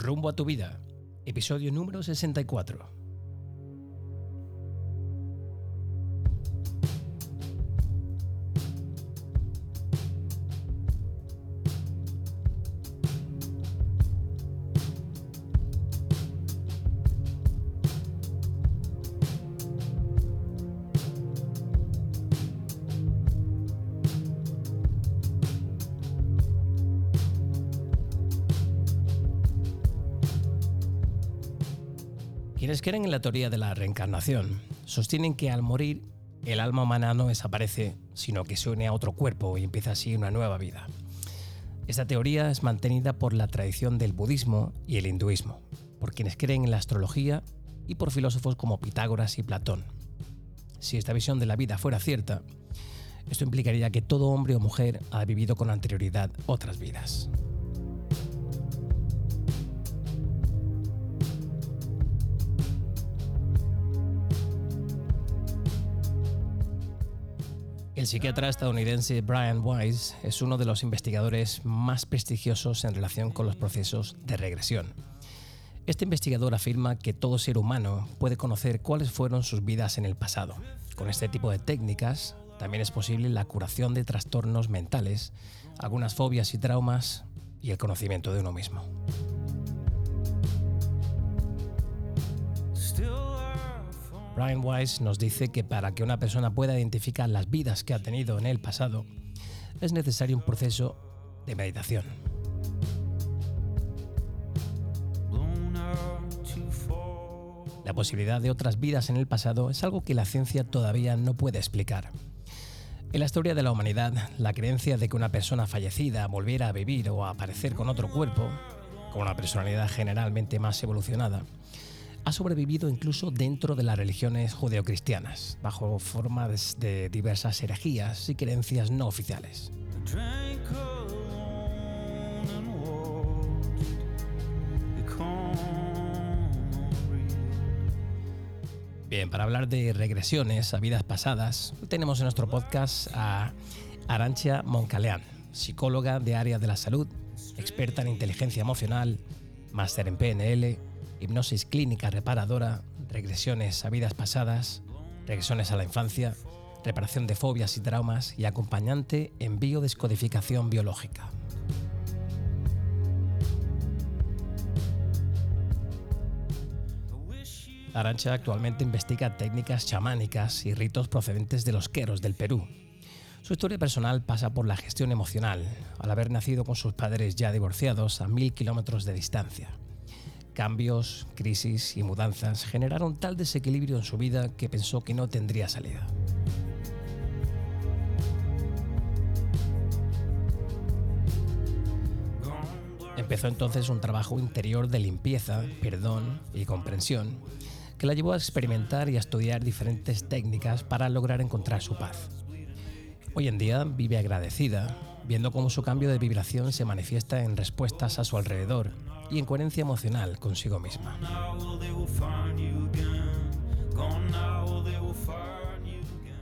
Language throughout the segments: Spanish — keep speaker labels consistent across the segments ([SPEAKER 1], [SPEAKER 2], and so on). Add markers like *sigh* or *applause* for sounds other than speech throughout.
[SPEAKER 1] Rumbo a tu vida, episodio número 64. Creen en la teoría de la reencarnación sostienen que al morir el alma humana no desaparece, sino que se une a otro cuerpo y empieza así una nueva vida. Esta teoría es mantenida por la tradición del budismo y el hinduismo, por quienes creen en la astrología y por filósofos como Pitágoras y Platón. Si esta visión de la vida fuera cierta, esto implicaría que todo hombre o mujer ha vivido con anterioridad otras vidas. Psiquiatra estadounidense Brian Weiss es uno de los investigadores más prestigiosos en relación con los procesos de regresión. Este investigador afirma que todo ser humano puede conocer cuáles fueron sus vidas en el pasado. Con este tipo de técnicas también es posible la curación de trastornos mentales, algunas fobias y traumas y el conocimiento de uno mismo. Brian Weiss nos dice que para que una persona pueda identificar las vidas que ha tenido en el pasado, es necesario un proceso de meditación. La posibilidad de otras vidas en el pasado es algo que la ciencia todavía no puede explicar. En la historia de la humanidad, la creencia de que una persona fallecida volviera a vivir o a aparecer con otro cuerpo, con una personalidad generalmente más evolucionada, ha sobrevivido incluso dentro de las religiones judeocristianas, bajo formas de diversas herejías y creencias no oficiales. Bien, para hablar de regresiones a vidas pasadas, tenemos en nuestro podcast a Arancha Moncaleán, psicóloga de área de la salud, experta en inteligencia emocional, máster en PNL hipnosis clínica reparadora, regresiones a vidas pasadas, regresiones a la infancia, reparación de fobias y traumas y acompañante en biodescodificación biológica. Arancha actualmente investiga técnicas chamánicas y ritos procedentes de los queros del Perú. Su historia personal pasa por la gestión emocional, al haber nacido con sus padres ya divorciados a mil kilómetros de distancia. Cambios, crisis y mudanzas generaron tal desequilibrio en su vida que pensó que no tendría salida. Empezó entonces un trabajo interior de limpieza, perdón y comprensión que la llevó a experimentar y a estudiar diferentes técnicas para lograr encontrar su paz. Hoy en día vive agradecida, viendo cómo su cambio de vibración se manifiesta en respuestas a su alrededor y en coherencia emocional consigo misma.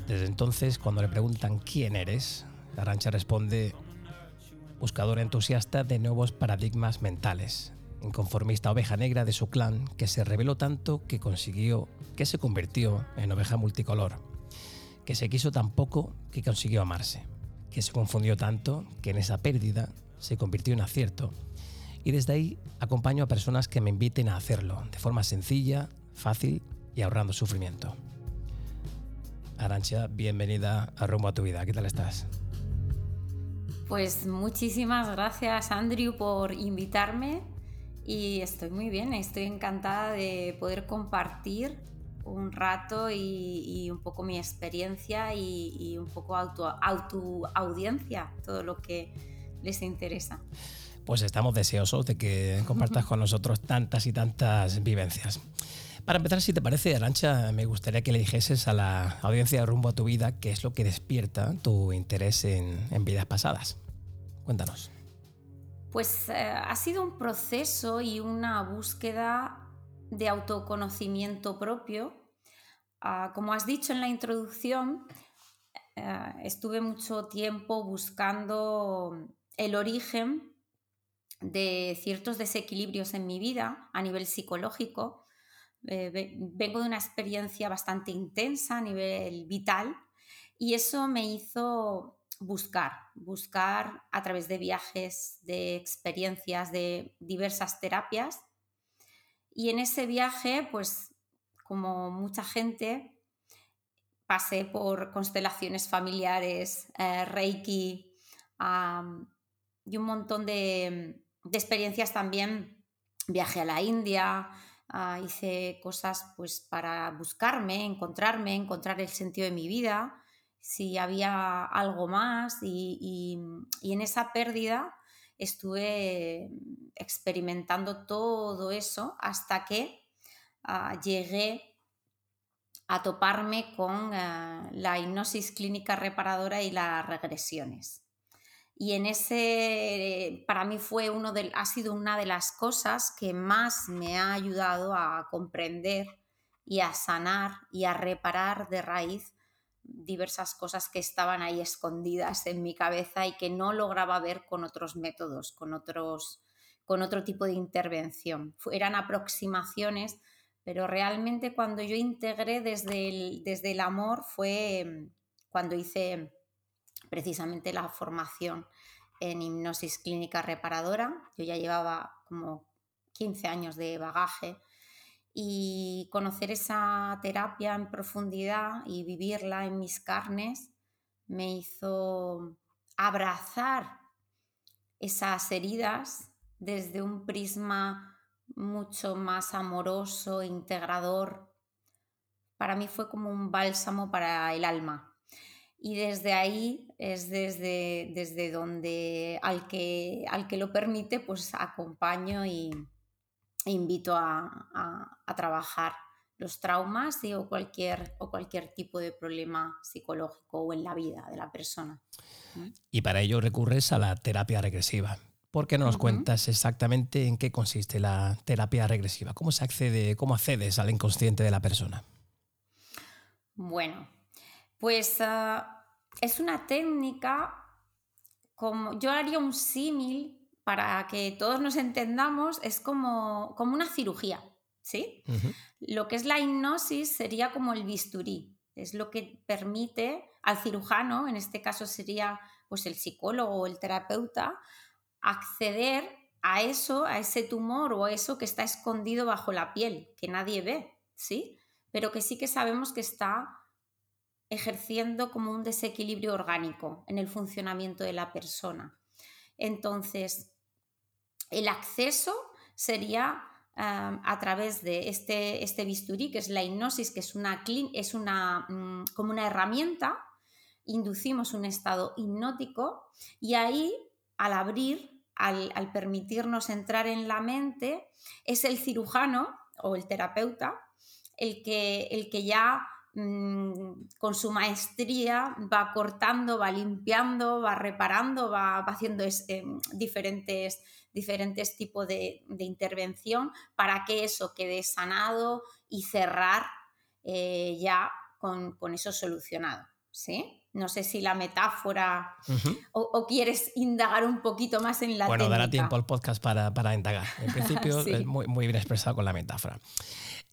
[SPEAKER 1] Desde entonces, cuando le preguntan quién eres, Arancha responde, buscadora entusiasta de nuevos paradigmas mentales, inconformista oveja negra de su clan que se reveló tanto que consiguió, que se convirtió en oveja multicolor, que se quiso tan poco que consiguió amarse, que se confundió tanto que en esa pérdida se convirtió en acierto y desde ahí acompaño a personas que me inviten a hacerlo de forma sencilla, fácil y ahorrando sufrimiento. Arancha, bienvenida a Rumbo a tu vida. ¿Qué tal estás?
[SPEAKER 2] Pues muchísimas gracias Andrew por invitarme y estoy muy bien, estoy encantada de poder compartir un rato y, un poco mi experiencia y, un poco auto, auto audiencia, todo lo que les interesa
[SPEAKER 1] pues estamos deseosos de que compartas con nosotros tantas y tantas vivencias. Para empezar, si te parece, Arancha, me gustaría que le dijeses a la audiencia de Rumbo a tu Vida qué es lo que despierta tu interés en, vidas pasadas. Cuéntanos.
[SPEAKER 2] Pues eh, ha sido un proceso y una búsqueda de autoconocimiento propio. Ah, como has dicho en la introducción, eh, estuve mucho tiempo buscando el origen de ciertos desequilibrios en mi vida a nivel psicológico. Eh, vengo de una experiencia bastante intensa a nivel vital y eso me hizo buscar, buscar a través de viajes, de experiencias, de diversas terapias. Y en ese viaje, pues como mucha gente, pasé por constelaciones familiares, eh, Reiki y un montón de, experiencias también. Viajé a la India, ah, hice cosas pues para buscarme, encontrarme, encontrar el sentido de mi vida, si había algo más y, en esa pérdida estuve experimentando todo eso hasta que ah, llegué a toparme con eh, la hipnosis clínica reparadora y las regresiones. Y en ese, para mí fue uno de, ha sido una de las cosas que más me ha ayudado a comprender y a sanar y a reparar de raíz diversas cosas que estaban ahí escondidas en mi cabeza y que no lograba ver con otros métodos, con otros con otro tipo de intervención. Eran aproximaciones pero realmente cuando yo integré desde el, desde el amor fue mm, cuando hice precisamente la formación en hipnosis clínica reparadora. Yo ya llevaba como 15 años de bagaje y conocer esa terapia en profundidad y vivirla en mis carnes me hizo abrazar esas heridas desde un prisma mucho más amoroso, integrador. Para mí fue como un bálsamo para el alma. Y desde ahí es desde, desde donde al que, al que lo permite, pues acompaño y e invito a, trabajar los traumas o, cualquier, o cualquier tipo de problema psicológico o en la vida de la persona.
[SPEAKER 1] Y para ello recurres a la terapia regresiva. ¿Por qué no nos cuentas exactamente en qué consiste la terapia regresiva? ¿Cómo se accede, cómo accedes al inconsciente de la persona?
[SPEAKER 2] Bueno, pues ah, es una técnica como yo haría un símil para que todos nos entendamos, es como, como una cirugía, ¿sí? Lo que es la hipnosis sería como el bisturí, es lo que permite al cirujano, en este caso sería pues el psicólogo o el terapeuta, acceder a eso, a ese tumor o a eso que está escondido bajo la piel, que nadie ve, ¿sí? Pero que sí que sabemos que está ejerciendo como un desequilibrio orgánico en el funcionamiento de la persona. Entonces, el acceso sería a través de este, este, bisturí, que es la hipnosis, que es una, es una mm, como una herramienta, inducimos un estado hipnótico y ahí, al abrir al, permitirnos entrar en la mente, es el cirujano o el terapeuta el que, el que ya con su maestría va cortando, va limpiando, va reparando, va, haciendo eh, diferentes, diferentes tipos de, intervención para que eso quede sanado y cerrar eh, ya con, con, eso solucionado. ¿sí? No sé si la metáfora o, quieres indagar un poquito más en la
[SPEAKER 1] Bueno, dará tiempo al podcast para, indagar. En principio, *laughs* es muy, muy, bien expresado con la metáfora.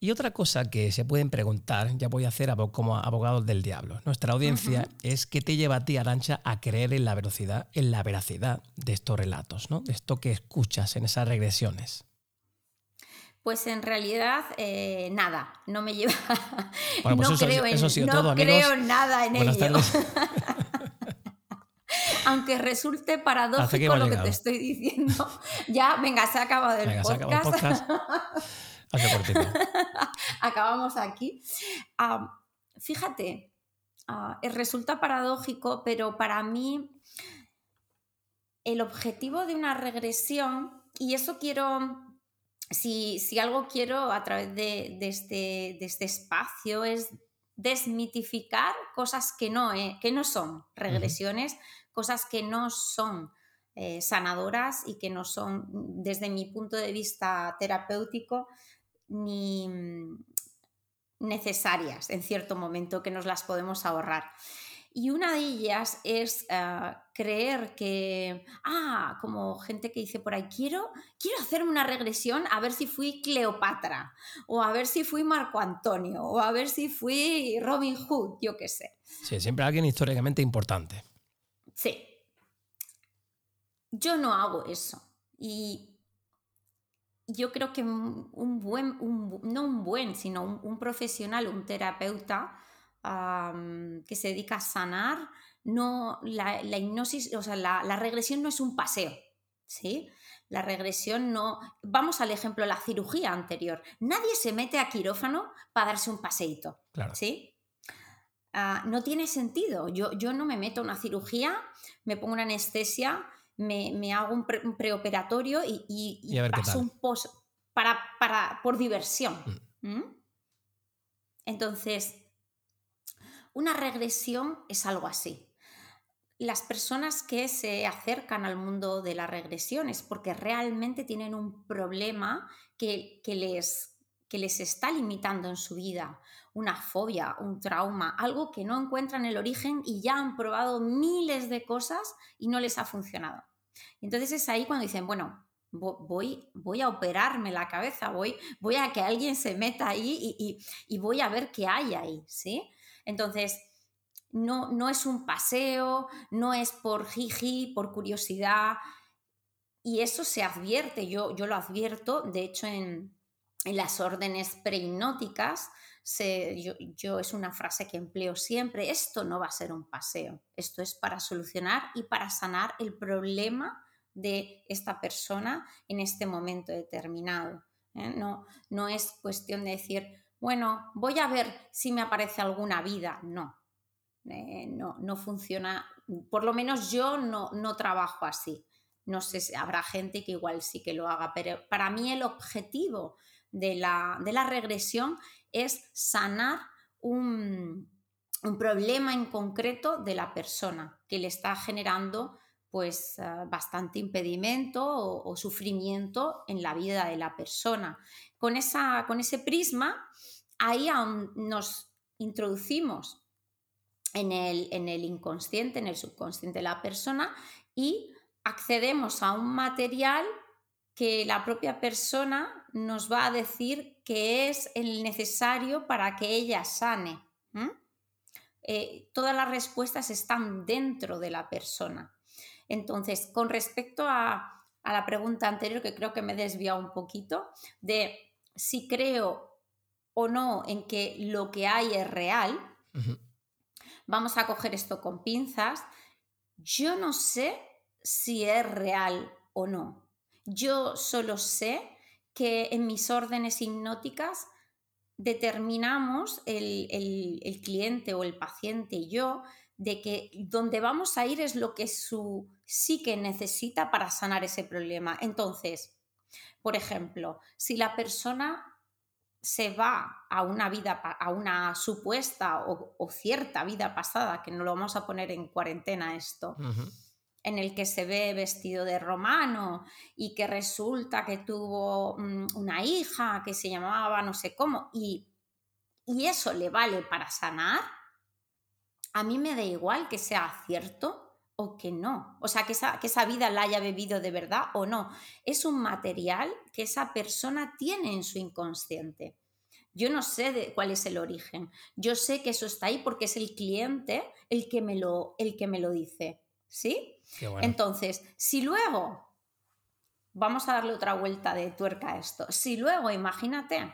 [SPEAKER 1] Y otra cosa que se pueden preguntar, ya voy a hacer como abogado del diablo. Nuestra audiencia es qué te lleva a ti, Arancha, a creer en la velocidad, en la veracidad de estos relatos, ¿no? De esto que escuchas en esas regresiones.
[SPEAKER 2] Pues en realidad eh, nada, no me lleva. *laughs* *laughs*
[SPEAKER 1] Bueno, pues
[SPEAKER 2] no
[SPEAKER 1] eso,
[SPEAKER 2] creo,
[SPEAKER 1] en,
[SPEAKER 2] no creo nada en ello. *laughs* Aunque resulte paradójico lo que te estoy diciendo. Ya, venga, se ha acabado el podcast. *laughs* Acabamos aquí. fíjate, ah, resulta paradójico, pero para mí el objetivo de una regresión, y eso quiero si, algo quiero a través este, de, este, espacio es desmitificar cosas que no, eh, que no son regresiones, cosas que no son eh, sanadoras y que no son, desde mi punto de vista terapéutico, ni mm, necesarias en cierto momento, que nos las podemos ahorrar. Y una de ellas es ah, creer que, ah, como gente que dice por ahí, quiero, quiero hacerme una regresión a ver si fui Cleopatra, o a ver si fui Marco Antonio, o a ver si fui Robin Hood, yo qué sé.
[SPEAKER 1] Sí, siempre alguien históricamente importante.
[SPEAKER 2] Sí. Yo no hago eso. Y yo creo que un buen, no un buen, sino un, profesional, un terapeuta que se dedica a sanar, no, la, hipnosis, o sea, la, regresión no es un paseo, ¿sí? La regresión no... Vamos al ejemplo, la cirugía anterior. Nadie se mete a quirófano para darse un paseíto, ¿sí? Ah, no tiene sentido. Yo, yo no me meto a una cirugía, me pongo una anestesia me, hago un, preoperatorio y, paso un post para, para, por diversión. Mm. Entonces, una regresión es algo así. Las personas que se acercan al mundo de la regresión es porque realmente tienen un problema que, que les que les está limitando en su vida, una fobia, un trauma, algo que no encuentran el origen y ya han probado miles de cosas y no les ha funcionado. Entonces es ahí cuando dicen, bueno, voy, voy a operarme la cabeza, voy, voy a que alguien se meta ahí y, voy a ver qué hay ahí, ¿sí? Entonces, no, no es un paseo, no es por jiji, por curiosidad, y eso se advierte, yo, yo lo advierto, de hecho en, en las órdenes yo, yo, es una frase que empleo siempre, esto no va a ser un paseo, esto es para solucionar y para sanar el problema de esta persona en este momento determinado. ¿eh? No, no es cuestión de decir, bueno, voy a ver si me aparece alguna vida, no. Eh, no, no funciona, por lo menos yo no, no trabajo así. No sé si habrá gente que igual sí que lo haga, pero para mí el objetivo de la, regresión es sanar un, problema en concreto de la persona que le está generando pues eh, bastante impedimento o, sufrimiento en la vida de la persona. Con, esa, con ese prisma, ahí nos introducimos en el, en el inconsciente, en el subconsciente de la persona y accedemos a un material que la propia persona nos va a decir que es el necesario para que ella sane. Eh, todas las respuestas están dentro de la persona. Entonces, con respecto a, la pregunta anterior, que creo que me he desviado un poquito, de si creo o no en que lo que hay es real, vamos a coger esto con pinzas. Yo no sé si es real o no. Yo solo sé que en mis órdenes hipnóticas determinamos el, cliente o el paciente y yo de que donde vamos a ir es lo que su psique necesita para sanar ese problema. Entonces, por ejemplo, si la persona se va a una vida, a una supuesta o, cierta vida pasada, que no lo vamos a poner en cuarentena esto, en el que se ve vestido de romano y que resulta que tuvo mm, una hija que se llamaba no sé cómo y, eso le vale para sanar, a mí me da igual que sea cierto o que no. O sea, que esa, que esa vida la haya bebido de verdad o no. Es un material que esa persona tiene en su inconsciente. Yo no sé de cuál es el origen. Yo sé que eso está ahí porque es el cliente el que me lo, el que me lo dice. ¿Sí? Entonces, si luego, vamos a darle otra vuelta de tuerca a esto, si luego, imagínate,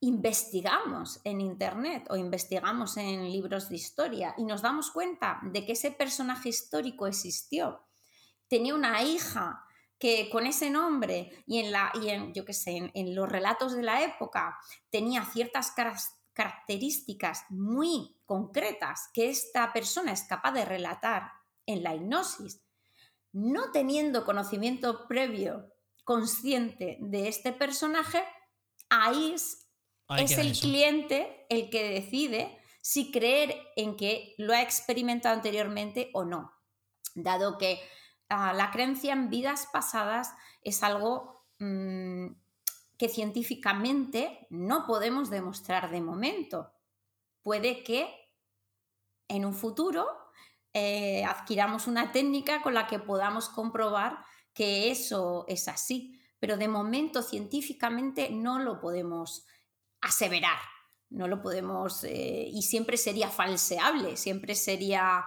[SPEAKER 2] investigamos en Internet o investigamos en libros de historia y nos damos cuenta de que ese personaje histórico existió, tenía una hija que con ese nombre y en, la, y en yo sé, en, los relatos de la época tenía ciertas características muy concretas que esta persona es capaz de relatar en la hipnosis, no teniendo conocimiento previo, consciente de este personaje, ahí es, el cliente el que decide si creer en que lo ha experimentado anteriormente o no, dado que ah, la creencia en vidas pasadas es algo mm, que científicamente no podemos demostrar de momento. Puede que en un futuro eh, adquiramos una técnica con la que podamos comprobar que eso es así. Pero de momento científicamente no lo podemos aseverar, no lo podemos, eh, y siempre sería falseable, siempre sería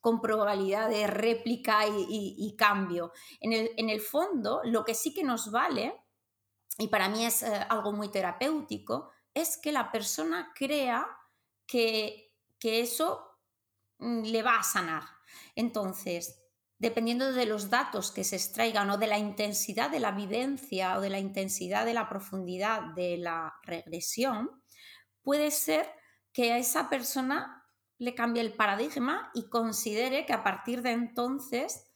[SPEAKER 2] con probabilidad de réplica y, cambio. En el, fondo, lo que sí que nos vale, y para mí es eh, algo muy terapéutico, es que la persona crea que, que eso le va a sanar. Entonces, dependiendo de los datos que se extraigan o de la intensidad de la vivencia o de la intensidad de la profundidad de la regresión, puede ser que a esa persona le cambie el paradigma y considere que a partir de entonces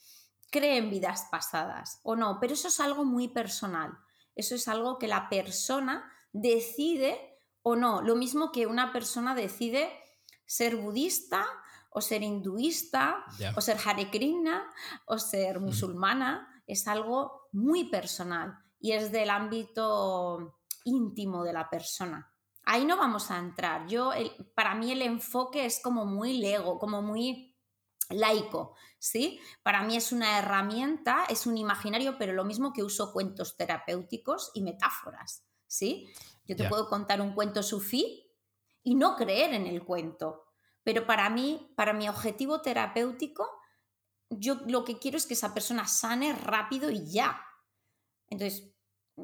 [SPEAKER 2] cree en vidas pasadas o no, pero eso es algo muy personal, eso es algo que la persona decide o no, lo mismo que una persona decide ser budista o ser hinduista o ser Hare Krishna o ser musulmana, es algo muy personal y es del ámbito íntimo de la persona ahí no vamos a entrar. Yo, para mí el enfoque es como muy lego, como muy laico, ¿sí? Para mí es una herramienta, es un imaginario, pero lo mismo que uso cuentos terapéuticos y metáforas, ¿sí? Yo te puedo contar un cuento sufí y no creer en el cuento, pero para mí, para mi objetivo terapéutico, yo lo que quiero es que esa persona sane rápido y ya. Entonces,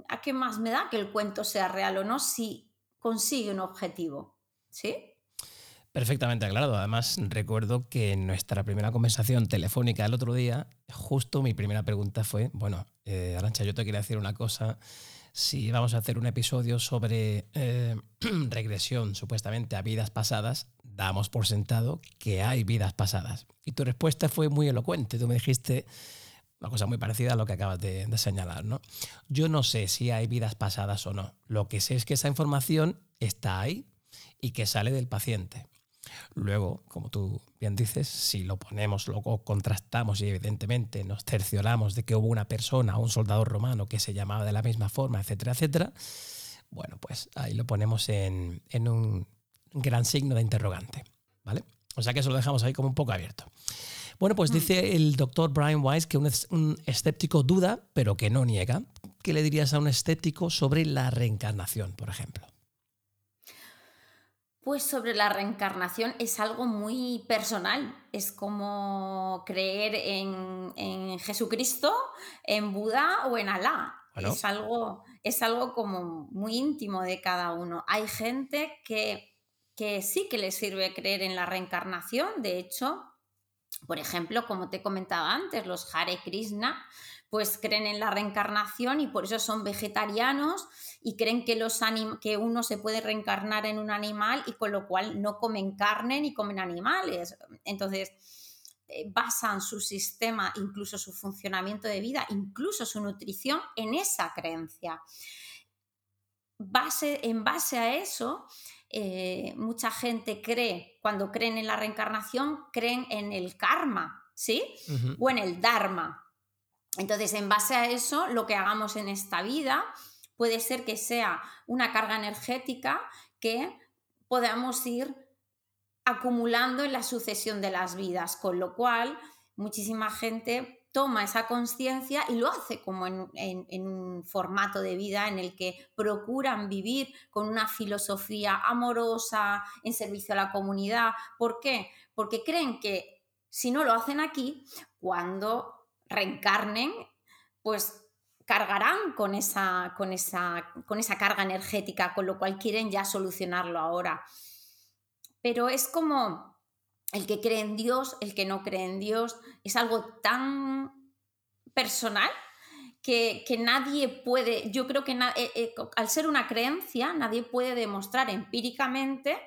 [SPEAKER 2] ¿a qué más me da que el cuento sea real o no si consigue un objetivo. ¿Sí?
[SPEAKER 1] Perfectamente aclarado. Además, recuerdo que en nuestra primera conversación telefónica el otro día, justo mi primera pregunta fue, bueno, eh, Arancha, yo te quería decir una cosa. Si vamos a hacer un episodio sobre eh, *clears throat* regresión supuestamente a vidas pasadas, damos por sentado que hay vidas pasadas. Y tu respuesta fue muy elocuente. Tú me dijiste, una cosa muy parecida a lo que acabas de, señalar, ¿no? Yo no sé si hay vidas pasadas o no. Lo que sé es que esa información está ahí y que sale del paciente. Luego, como tú bien dices, si lo ponemos, lo contrastamos y evidentemente nos cercioramos de que hubo una persona, un soldado romano que se llamaba de la misma forma, etcétera, etcétera, bueno, pues ahí lo ponemos en, en un gran signo de interrogante, ¿vale? O sea que eso lo dejamos ahí como un poco abierto. Bueno, pues dice el doctor Brian Weiss que un, escéptico duda, pero que no niega. ¿Qué le dirías a un escéptico sobre la reencarnación, por ejemplo?
[SPEAKER 2] Pues sobre la reencarnación es algo muy personal. Es como creer en, Jesucristo, en Buda o en Alá. Es, algo, es algo como muy íntimo de cada uno. Hay gente que, que sí que le sirve creer en la reencarnación. De hecho, por ejemplo, como te comentaba antes, los Hare Krishna pues creen en la reencarnación y por eso son vegetarianos y creen que, los que uno se puede reencarnar en un animal y con lo cual no comen carne ni comen animales. Entonces, eh, basan su sistema, incluso su funcionamiento de vida, incluso su nutrición en esa creencia. Base, en base a eso, eh, mucha gente cree, cuando creen en la reencarnación, creen en el karma, ¿sí? O en el dharma. Entonces, en base a eso, lo que hagamos en esta vida puede ser que sea una carga energética que podamos ir acumulando en la sucesión de las vidas, con lo cual muchísima gente toma esa conciencia y lo hace como en, un formato de vida en el que procuran vivir con una filosofía amorosa, en servicio a la comunidad. ¿Por qué? Porque creen que si no lo hacen aquí, cuando reencarnen, pues cargarán con esa, con esa, con esa carga energética, con lo cual quieren ya solucionarlo ahora. Pero es como el que cree en Dios, el que no cree en Dios, es algo tan personal que, nadie puede, yo creo que eh, eh, al ser una creencia, nadie puede demostrar empíricamente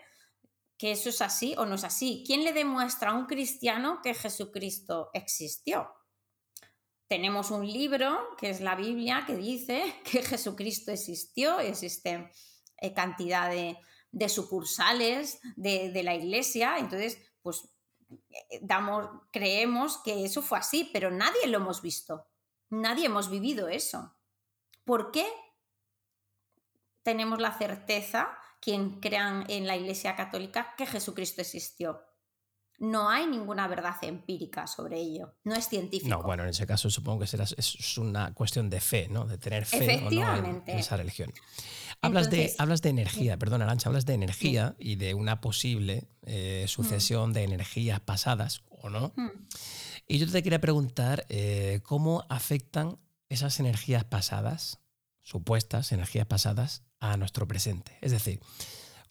[SPEAKER 2] que eso es así o no es así. ¿Quién le demuestra a un cristiano que Jesucristo existió? Tenemos un libro, que es la Biblia, que dice *laughs* que Jesucristo existió, existe eh, cantidad de, sucursales de, la iglesia, entonces pues eh, creemos que eso fue así, pero nadie lo hemos visto, nadie hemos vivido eso. ¿Por qué tenemos la certeza quien crean en la Iglesia Católica que Jesucristo existió. No hay ninguna verdad empírica sobre ello, no es científico.
[SPEAKER 1] No, bueno, en ese caso supongo que será, es una cuestión de fe, ¿no? De tener fe o no en, esa religión. Hablas, de, hablas de energía, perdón, Arancha, hablas de energía y de una posible eh, sucesión de energías pasadas, ¿o no? Hmm. Y yo te quería preguntar eh, cómo afectan esas energías pasadas, supuestas energías pasadas, a nuestro presente. Es decir,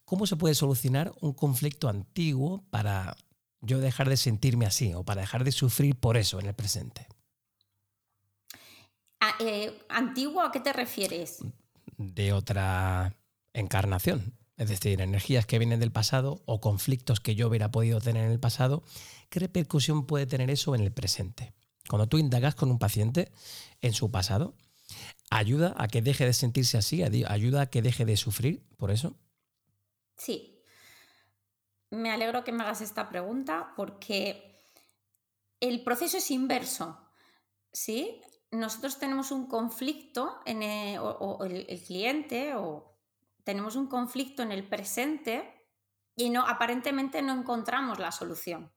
[SPEAKER 1] ¿cómo se puede solucionar un conflicto antiguo para yo dejar de sentirme así o para dejar de sufrir por eso en el presente?
[SPEAKER 2] Ah, eh, ¿Antiguo a qué te refieres?
[SPEAKER 1] De otra encarnación. Es decir, energías que vienen del pasado o conflictos que yo hubiera podido tener en el pasado, ¿qué repercusión puede tener eso en el presente? Cuando tú indagas con un paciente en su pasado, ¿ayuda a que deje de sentirse así? ¿Ayuda a que deje de sufrir por eso?
[SPEAKER 2] Sí. Me alegro que me hagas esta pregunta porque el proceso es inverso. ¿Sí? Nosotros tenemos un conflicto en o, el cliente o tenemos un conflicto en el presente y no, aparentemente no encontramos la solución.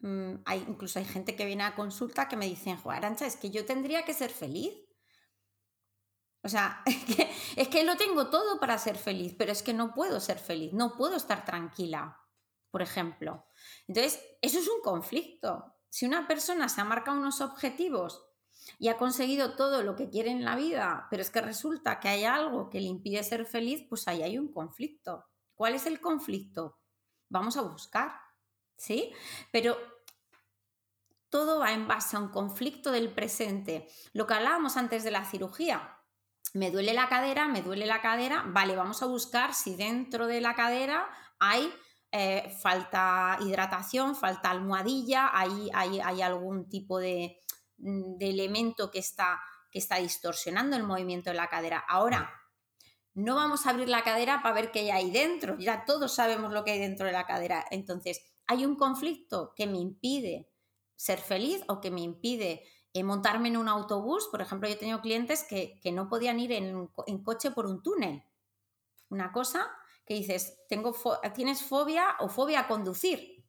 [SPEAKER 2] Mm, hay, incluso hay gente que viene a consulta que me dicen, Arancha, es que yo tendría que ser feliz. O sea, *laughs* es que, es que lo tengo todo para ser feliz, pero es que no puedo ser feliz, no puedo estar tranquila, por ejemplo. Entonces, eso es un conflicto. Si una persona se ha marcado unos objetivos y ha conseguido todo lo que quiere en la vida, pero es que resulta que hay algo que le impide ser feliz, pues ahí hay un conflicto. ¿Cuál es el conflicto? Vamos a buscar, ¿sí? Pero todo va en base a un conflicto del presente. Lo que hablábamos antes de la cirugía. Me duele la cadera, me duele la cadera, vale, vamos a buscar si dentro de la cadera hay eh, falta hidratación, falta almohadilla, hay, hay algún tipo de, Mm, de elemento que está, que está distorsionando el movimiento de la cadera. Ahora, no vamos a abrir la cadera para ver qué hay dentro, ya todos sabemos lo que hay dentro de la cadera. Entonces, hay un conflicto que me impide ser feliz o que me impide eh, montarme en un autobús. Por ejemplo, yo he tenido clientes que, no podían ir en, coche por un túnel. Una cosa que dices, tienes fobia o fobia a conducir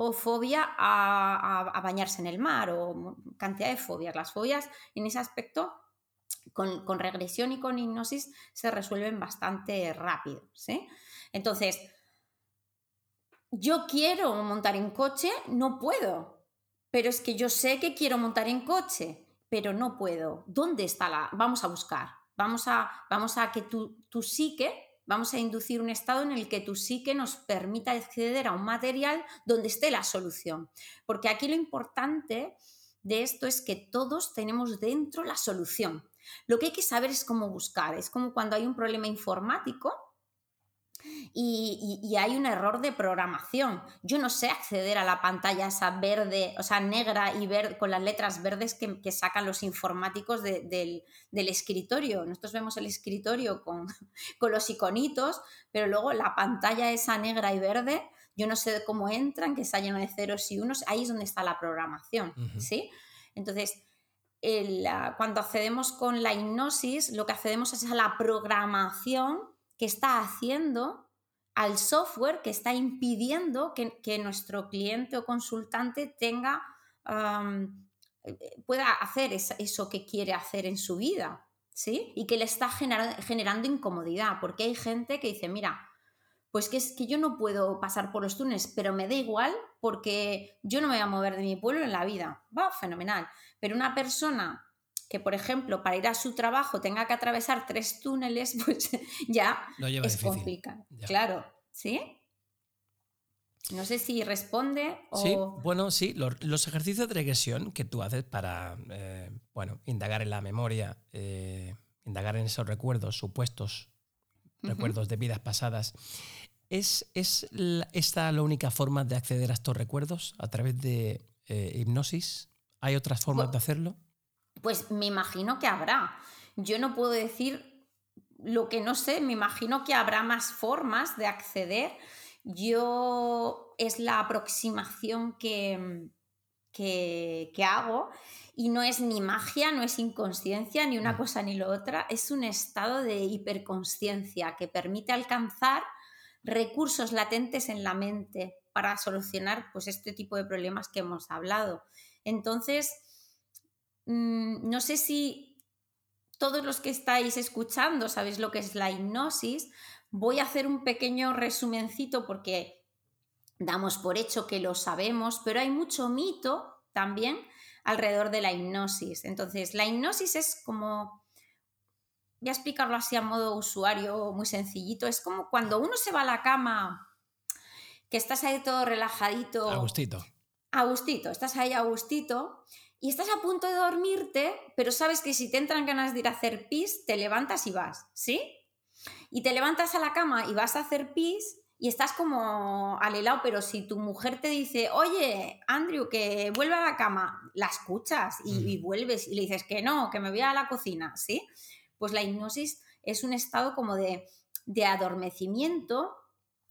[SPEAKER 2] o fobia a, bañarse en el mar o cantidad de fobias. Las fobias en ese aspecto con, regresión y con hipnosis se resuelven bastante rápido. Entonces, yo quiero montar en coche, no puedo, pero es que yo sé que quiero montar en coche, pero no puedo. ¿Dónde está la? Vamos a buscar. Vamos a, vamos a que tu, tu psique vamos a inducir un estado en el que tu psique nos permita acceder a un material donde esté la solución. Porque aquí lo importante de esto es que todos tenemos dentro la solución. Lo que hay que saber es cómo buscar. Es como cuando hay un problema informático y, hay un error de programación. Yo no sé acceder a la pantalla esa verde, o sea, negra y verde, con las letras verdes que, sacan los informáticos del, escritorio. Nosotros vemos el escritorio con, *laughs* con, los iconitos, pero luego la pantalla esa negra y verde, yo no sé cómo entran, que está lleno de ceros y unos, ahí es donde está la programación, ¿sí? Entonces, cuando accedemos con la hipnosis, lo que accedemos es a la programación que está haciendo al software que está impidiendo que, nuestro cliente o consultante tenga, pueda hacer eso que quiere hacer en su vida, ¿sí? Y que le está generando incomodidad, porque hay gente que dice, mira, pues que es que yo no puedo pasar por los túneles, pero me da igual porque yo no me voy a mover de mi pueblo en la vida. Va, fenomenal. Pero una persona que, por ejemplo, para ir a su trabajo tenga que atravesar tres túneles, *laughs* pues ya es complicado. Claro, ¿sí? No sé si responde o...
[SPEAKER 1] Sí, bueno, sí, los, ejercicios de regresión que tú haces para, eh, bueno, indagar en la memoria, eh, indagar en esos recuerdos, supuestos recuerdos de vidas pasadas, ¿es, es esta la única forma de acceder a estos recuerdos a través de eh, hipnosis? ¿Hay otras formas de hacerlo?
[SPEAKER 2] Pues me imagino que habrá. Yo no puedo decir lo que no sé, me imagino que habrá más formas de acceder. Yo es la aproximación que, que, hago y no es ni magia, no es inconsciencia, ni una
[SPEAKER 1] Mm.
[SPEAKER 2] cosa ni lo otra, es un estado de hiperconsciencia que permite alcanzar recursos latentes en la mente para solucionar pues, este tipo de problemas que hemos hablado. Entonces, mm, no sé si todos los que estáis escuchando sabéis lo que es la hipnosis. Voy a hacer un pequeño resumencito porque damos por hecho que lo sabemos, pero hay mucho mito también alrededor de la hipnosis. Entonces, la hipnosis es como, voy a explicarlo así a modo usuario muy sencillito, es como cuando uno se va a la cama, que estás ahí todo relajadito.
[SPEAKER 1] Agustito.
[SPEAKER 2] Agustito, estás ahí a gustito y estás a punto de dormirte, pero sabes que si te entran ganas de ir a hacer pis, te levantas y vas, ¿sí? Y te levantas a la cama y vas a hacer pis y estás como al helado, pero si tu mujer te dice, oye, Andrew, que vuelve a la cama, la escuchas y, y vuelves y le dices que no, que me voy a la cocina, ¿sí? Pues la hipnosis es un estado como de, de adormecimiento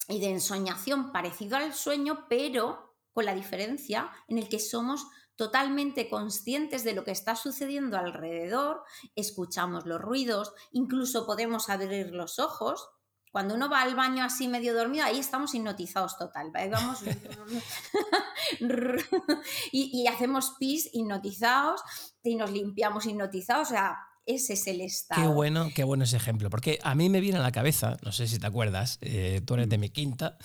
[SPEAKER 2] y de ensoñación parecido al sueño, pero con la diferencia en el que somos totalmente conscientes de lo que está sucediendo alrededor, escuchamos los ruidos, incluso podemos abrir los ojos. Cuando uno va al baño así medio dormido, ahí estamos hipnotizados total. Ahí vamos y, y hacemos pis hipnotizados y nos limpiamos hipnotizados. O sea, ese es el estado.
[SPEAKER 1] Qué bueno, qué bueno ese ejemplo. Porque a mí me viene a la cabeza, no sé si te acuerdas, eh, tú eres de mi quinta.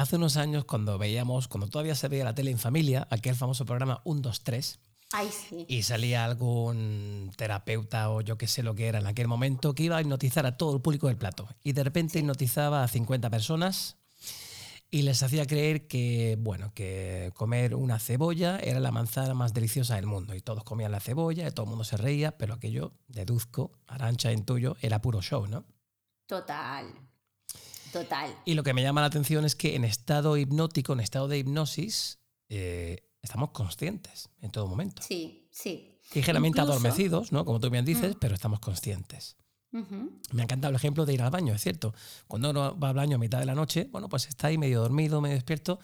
[SPEAKER 1] Hace unos años, cuando veíamos, cuando todavía se veía la tele en familia, aquel famoso programa 1, 2, 3,
[SPEAKER 2] Ay, sí.
[SPEAKER 1] y salía algún terapeuta o yo qué sé lo que era en aquel momento que iba a hipnotizar a todo el público del plato. Y de repente hipnotizaba a 50 personas y les hacía creer que, bueno, que comer una cebolla era la manzana más deliciosa del mundo. Y todos comían la cebolla y todo el mundo se reía, pero aquello, deduzco, Arancha en tuyo, era puro show, ¿no?
[SPEAKER 2] Total. Total.
[SPEAKER 1] Y lo que me llama la atención es que en estado hipnótico, en estado de hipnosis, eh, estamos conscientes en todo momento.
[SPEAKER 2] Sí, sí.
[SPEAKER 1] Ligeramente
[SPEAKER 2] Incluso-
[SPEAKER 1] adormecidos, ¿no? Como tú bien dices,
[SPEAKER 2] Mm.
[SPEAKER 1] pero estamos conscientes. Me ha encantado el ejemplo de ir al baño, es cierto. Cuando uno va al baño a mitad de la noche, bueno, pues está ahí medio dormido, medio despierto,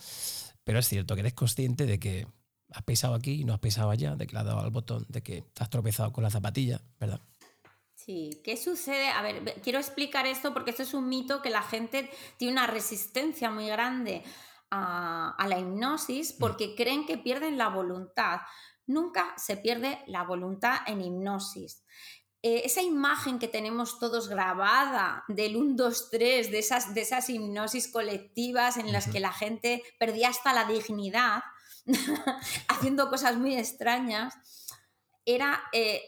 [SPEAKER 1] pero es cierto que eres consciente de que has pisado aquí y no has pisado allá, de que le has dado al botón, de que te has tropezado con la zapatilla, ¿verdad?
[SPEAKER 2] Sí, ¿qué sucede? A ver, ve- quiero explicar esto porque esto es un mito que la gente tiene una resistencia muy grande a, a la hipnosis porque creen que pierden la voluntad. Nunca se pierde la voluntad en hipnosis. Eh, esa imagen que tenemos todos grabada del 1, 2, 3, de esas, de esas hipnosis colectivas en las que la gente perdía hasta la dignidad *laughs* haciendo cosas muy extrañas, era eh,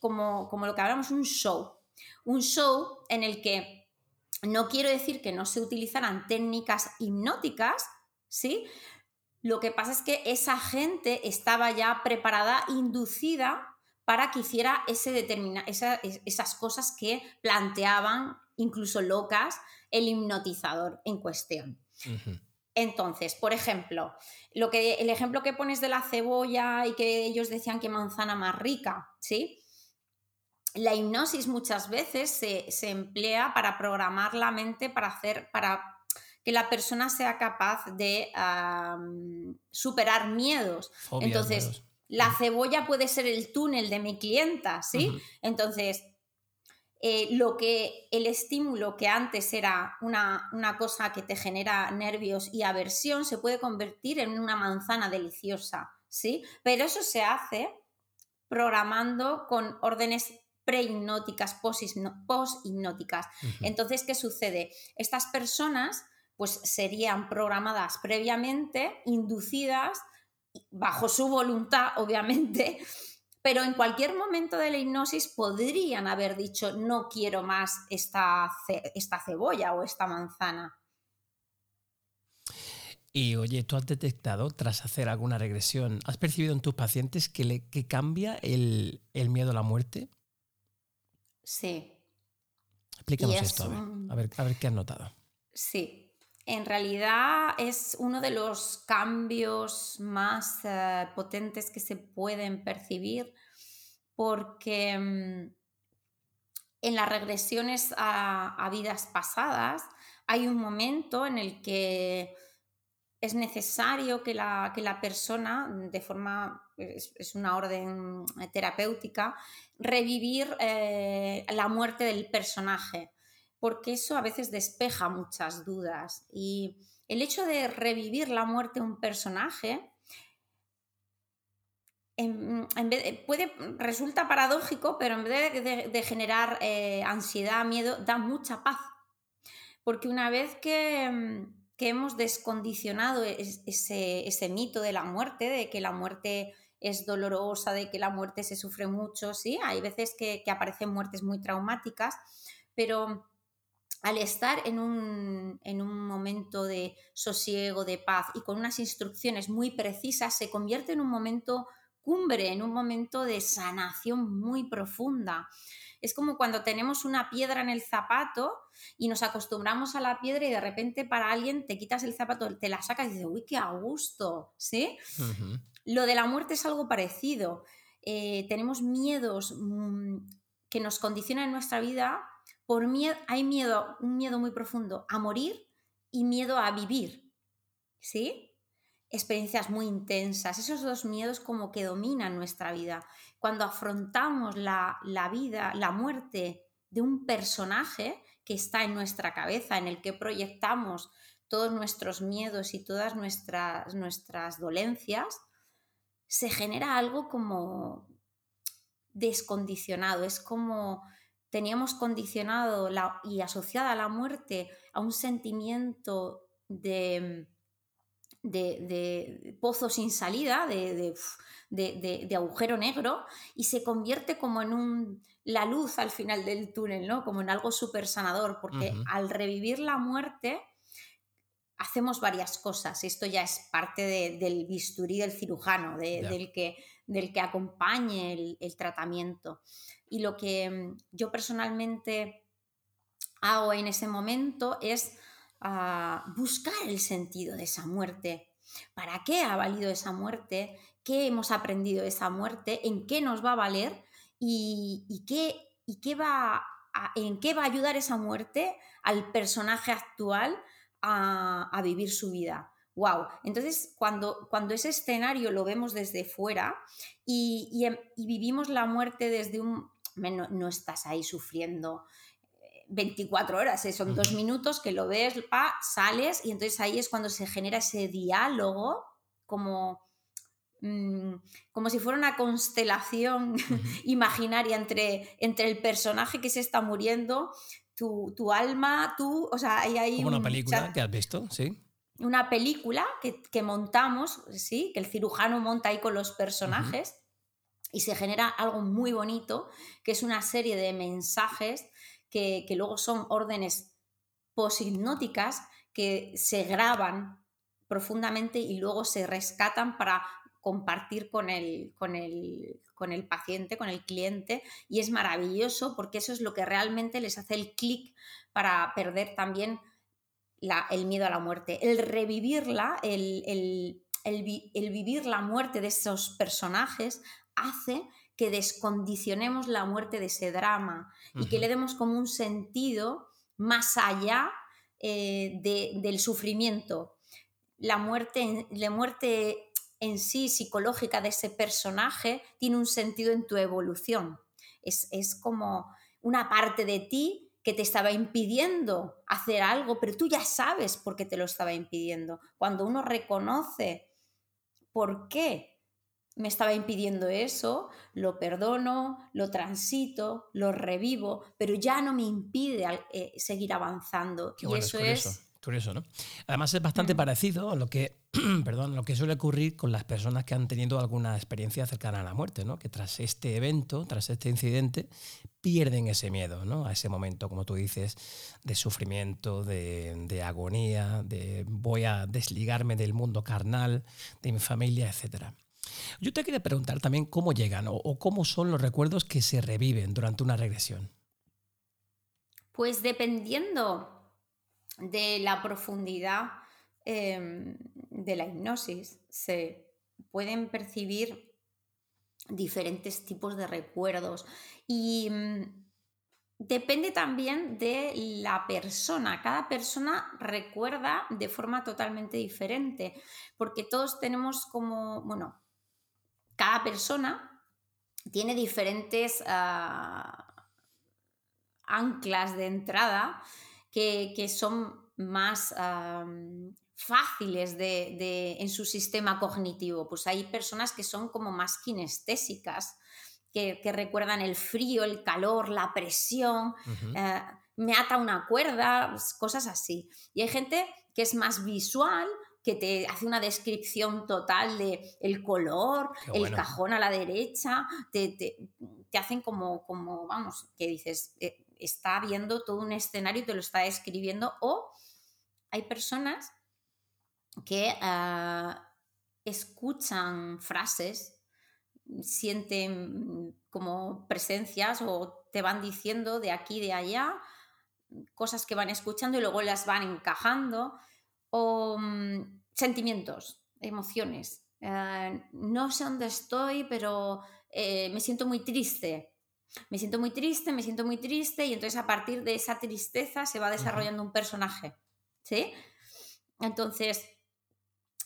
[SPEAKER 2] como, como lo que hablamos, un show. Un show en el que no quiero decir que no se utilizaran técnicas hipnóticas, ¿sí? Lo que pasa es que esa gente estaba ya preparada, inducida para que hiciera ese determina esa- es- esas cosas que planteaban, incluso locas, el hipnotizador en cuestión. Entonces, por ejemplo, lo que, el ejemplo que pones de la cebolla y que ellos decían que manzana más rica, ¿sí? La hipnosis muchas veces se, se emplea para programar la mente, para hacer, para que la persona sea capaz de superar miedos. Entonces,
[SPEAKER 1] miedos.
[SPEAKER 2] la cebolla puede ser el túnel de mi clienta, ¿sí? Entonces, eh, lo que el estímulo que antes era una, una cosa que te genera nervios y aversión se puede convertir en una manzana deliciosa, ¿sí? Pero eso se hace programando con órdenes prehipnóticas, poshipnóticas.
[SPEAKER 1] Ujú.
[SPEAKER 2] Entonces, ¿qué sucede? Estas personas pues serían programadas previamente, inducidas, bajo su voluntad, obviamente, *laughs* pero en cualquier momento de la hipnosis podrían haber dicho no quiero más esta, ce- esta cebolla o esta manzana.
[SPEAKER 1] Y oye, ¿tú has detectado tras hacer alguna regresión, has percibido en tus pacientes que, le, que cambia el, el miedo a la muerte?
[SPEAKER 2] Sí,
[SPEAKER 1] Explícanos
[SPEAKER 2] es
[SPEAKER 1] esto, a ver,
[SPEAKER 2] un-
[SPEAKER 1] a ver, a ver qué has notado.
[SPEAKER 2] sí. En realidad es uno de los cambios más eh, potentes que se pueden percibir porque mm, en las regresiones a, a vidas pasadas hay un momento en el que es necesario que la, que la persona, de forma, es, una orden terapéutica, revivir eh, la muerte del personaje, porque eso a veces despeja muchas dudas. Y el hecho de revivir la muerte de un personaje puede, resulta paradójico, pero en vez de, generar eh, ansiedad, miedo, da mucha paz. Porque una vez que, hemos descondicionado ese, mito de la muerte, de que la muerte es dolorosa, de que la muerte se sufre mucho, sí, hay veces que, que aparecen muertes muy traumáticas, pero al estar en un, en un, momento de sosiego, de paz y con unas instrucciones muy precisas, se convierte en un momento cumbre, en un momento de sanación muy profunda. Es como cuando tenemos una piedra en el zapato y nos acostumbramos a la piedra y de repente para alguien te quitas el zapato, te la sacas y dices, uy, qué a gusto, ¿sí? Lo de la muerte es algo parecido. Eh, tenemos miedos mm, que nos condicionan en nuestra vida. Por miedo, hay miedo, un miedo muy profundo a morir y miedo a vivir, ¿sí? experiencias muy intensas, esos dos miedos como que dominan nuestra vida. Cuando afrontamos la, vida, la muerte de un personaje que está en nuestra cabeza, en el que proyectamos todos nuestros miedos y todas nuestras, nuestras dolencias, se genera algo como descondicionado, es como teníamos condicionado y asociada la muerte a un sentimiento de de, pozo sin salida, de, de, agujero negro, y se convierte como en un, la luz al final del túnel, ¿no? Como en algo súper sanador, porque al revivir la muerte hacemos varias cosas. Esto ya es parte del bisturí del cirujano, del, que, del que acompañe el, el tratamiento. Y lo que mm, yo personalmente hago en ese momento es a buscar el sentido de esa muerte. ¿Para qué ha valido esa muerte? ¿Qué hemos aprendido de esa muerte? ¿En qué nos va a valer? ¿Y, qué, y qué va en qué va a ayudar esa muerte al personaje actual a, vivir su vida? wow. Entonces, cuando, cuando, ese escenario lo vemos desde fuera y, em, vivimos la muerte desde un... No, no, estás ahí sufriendo 24 horas, ¿eh? son dos minutos que lo ves, pa, sales y entonces ahí es cuando se genera ese diálogo como, mm, como si fuera una constelación *laughs* imaginaria entre, entre el personaje que se está muriendo, tu, alma, tú, o sea, ahí hay...
[SPEAKER 1] Como una película que has visto, sí.
[SPEAKER 2] Una película que, montamos, sí, que el cirujano monta ahí con los personajes. Y se genera algo muy bonito, que es una serie de mensajes que, luego son órdenes poshipnóticas que se graban profundamente y luego se rescatan para compartir con el, con el, con el paciente, con el cliente, y es maravilloso porque eso es lo que realmente les hace el clic para perder también el miedo a la muerte. El revivirla, el, el, el, vivir la muerte de esos personajes hace que descondicionemos la muerte de ese drama y que le demos como un sentido más allá eh, del sufrimiento. La muerte, la muerte en sí psicológica de ese personaje tiene un sentido en tu evolución. Es, es como una parte de ti que te estaba impidiendo hacer algo, pero tú ya sabes por qué te lo estaba impidiendo. Cuando uno reconoce por qué me estaba impidiendo eso, lo perdono, lo transito, lo revivo, pero ya no me impide eh, seguir avanzando. y eso es...
[SPEAKER 1] Curioso, ¿no? Además es bastante parecido a lo que, *clears throat* perdón, lo que suele ocurrir con las personas que han tenido alguna experiencia cercana a la muerte, ¿no? Que tras este evento, tras este incidente, pierden ese miedo, ¿no? A ese momento, como tú dices, de sufrimiento, de, de agonía, de voy a desligarme del mundo carnal, de mi familia, etcétera. Yo te quería preguntar también cómo llegan o, cómo son los recuerdos que se reviven durante una regresión.
[SPEAKER 2] Pues dependiendo de la profundidad em, de la hipnosis, se pueden percibir diferentes tipos de recuerdos. Y mm, depende también de la persona. Cada persona recuerda de forma totalmente diferente, porque todos tenemos como, bueno, cada persona tiene diferentes ah, anclas de entrada que, son más fáciles de, en su sistema cognitivo. Pues hay personas que son como más kinestésicas, que, recuerdan el frío, el calor, la presión, eh, me ata una cuerda, pues, cosas así. Y hay gente que es más visual, que te hace una descripción total de el color, el cajón a la derecha, te, te, hacen como, como, vamos, que dices, eh, está viendo todo un escenario y te lo está escribiendo, o hay personas que ah, escuchan frases, sienten como presencias o te van diciendo de aquí, de allá, cosas que van escuchando y luego las van encajando, o mm, sentimientos, emociones. Eh, no sé dónde estoy, pero eh, me siento muy triste. Me siento muy triste, me siento muy triste y entonces a partir de esa tristeza se va desarrollando un personaje. ¿Sí? Entonces,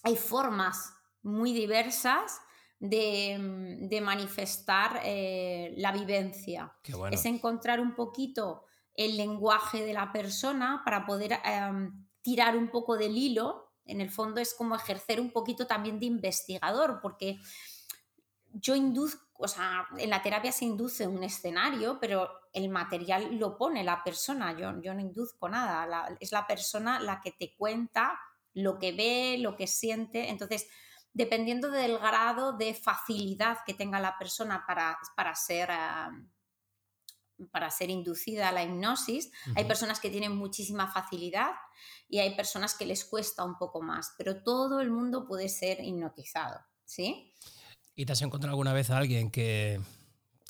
[SPEAKER 2] hay formas muy diversas de, mm, manifestar eh, la vivencia. Es encontrar un poquito el lenguaje de la persona para poder tirar un poco del hilo. En el fondo es como ejercer un poquito también de investigador, porque yo induzco, o sea, en la terapia se induce un escenario, pero el material lo pone la persona, yo, yo no induzco nada, es la persona la que te cuenta lo que ve, lo que siente. Entonces, dependiendo del grado de facilidad que tenga la persona para, para ser... para ser inducida a la hipnosis. Hay personas que tienen muchísima facilidad y hay personas que les cuesta un poco más, pero todo el mundo puede ser hipnotizado, ¿sí?
[SPEAKER 1] ¿Y te has encontrado alguna vez a alguien que,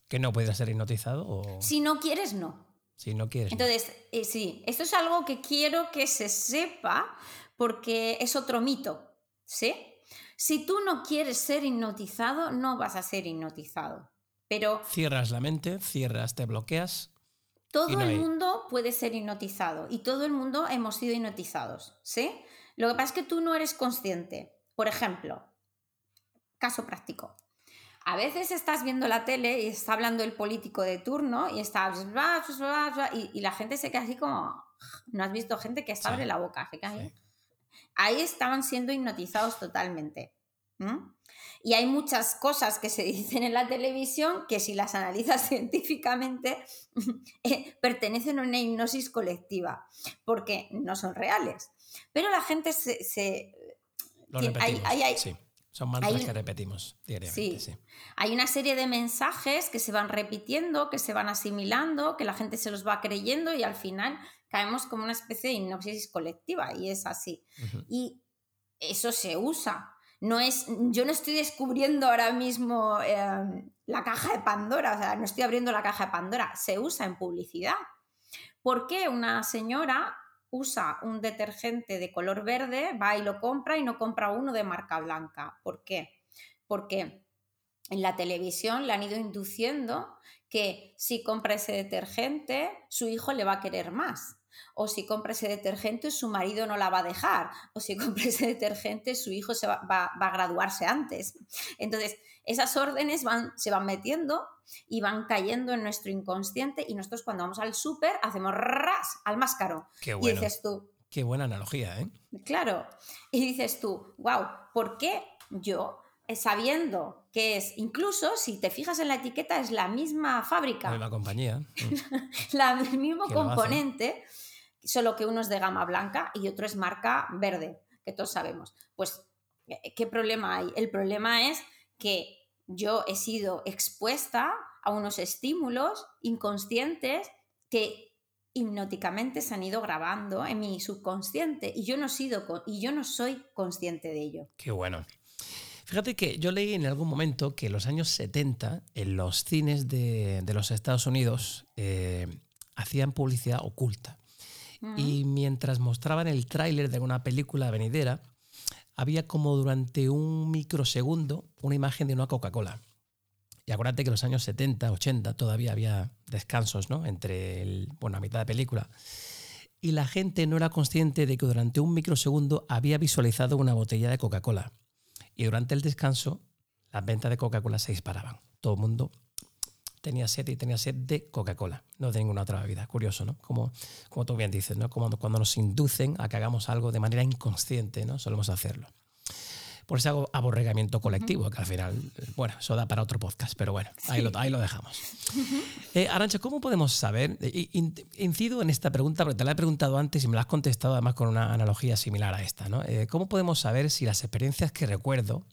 [SPEAKER 1] que no puede ser hipnotizado? O...
[SPEAKER 2] Si no quieres, no.
[SPEAKER 1] Si no quieres.
[SPEAKER 2] Entonces, eh, sí, esto es algo que quiero que se sepa porque es otro mito, ¿sí? Si tú no quieres ser hipnotizado, no vas a ser hipnotizado. Pero
[SPEAKER 1] cierras la mente, cierras, te bloqueas.
[SPEAKER 2] Todo el mundo puede ser hipnotizado y todo el mundo hemos sido hipnotizados, ¿sí? Lo que pasa es que tú no eres consciente. Por ejemplo, caso práctico. A veces estás viendo la tele y está hablando el político de turno y está y, la gente se queda así como no has visto gente que se abre la boca, se ahí estaban siendo hipnotizados totalmente. Y hay muchas cosas que se *laughs* dicen en la televisión que si las analizas *laughs* científicamente *laughs* eh, pertenecen a una hipnosis colectiva, porque no son reales. Pero la gente se...
[SPEAKER 1] Son mantras que repetimos diariamente. Sí.
[SPEAKER 2] Hay una serie de mensajes que se van repitiendo, que se van asimilando, que la gente se los va creyendo y al final caemos como una especie de hipnosis colectiva y es así. Y eso se usa. No es, yo no estoy descubriendo ahora mismo em, la caja de Pandora, o sea, no estoy abriendo la caja de Pandora, se usa en publicidad. ¿Por qué una señora usa un detergente de color verde, va y lo compra y no compra uno de marca blanca? ¿Por qué? Porque en la televisión le han ido induciendo que si compra ese detergente, su hijo le va a querer más o si compra ese detergente su marido no la va a dejar, o si *laughs* compra ese detergente su hijo se va, a graduarse antes. Entonces, esas órdenes van, se van metiendo y van cayendo en nuestro inconsciente y nosotros cuando vamos al súper hacemos ras al más caro.
[SPEAKER 1] Qué bueno. Y dices tú... Qué buena analogía, ¿eh?
[SPEAKER 2] Claro. Y dices tú, wow, ¿por qué yo sabiendo que es, incluso si te fijas en la etiqueta, es la misma fábrica.
[SPEAKER 1] La misma compañía. *laughs*
[SPEAKER 2] el mismo componente, solo que uno es de gama blanca y otro es marca verde, que todos sabemos. Pues, eh, ¿qué problema hay? El problema es que yo he sido expuesta a unos estímulos inconscientes que hipnóticamente se han ido grabando en mi subconsciente y yo no, sido, y yo no soy consciente de ello.
[SPEAKER 1] Qué bueno. Fíjate que yo leí en algún momento que en los años 70 en los cines de, los Estados Unidos eh, hacían publicidad oculta. Y mientras mostraban el tráiler de una película venidera, había como durante un microsegundo una imagen de una Coca-Cola. Y Y acuérdate que en los años 70, 80 todavía había descansos, ¿no? Entre, el, bueno, a mitad de película. Y la gente no era consciente de que durante un microsegundo había visualizado una botella de Coca-Cola. Y durante el descanso, las ventas de Coca-Cola se disparaban. Todo el mundo tenía sed y tenía sed de Coca-Cola, no de ninguna otra bebida. Curioso, ¿no? Como, como tú bien dices, ¿no? Como cuando nos inducen a que hagamos algo de manera inconsciente, ¿no? Solemos hacerlo. Por ese aborregamiento colectivo, que al final, bueno, eso da para otro podcast, pero bueno, ahí, lo, ahí lo, dejamos. Eh, Arancha, ¿cómo podemos saber? Eh, incido en esta pregunta porque te la he preguntado antes y me la has contestado además con una analogía similar a esta, ¿no? Eh, ¿Cómo podemos saber si las experiencias que recuerdo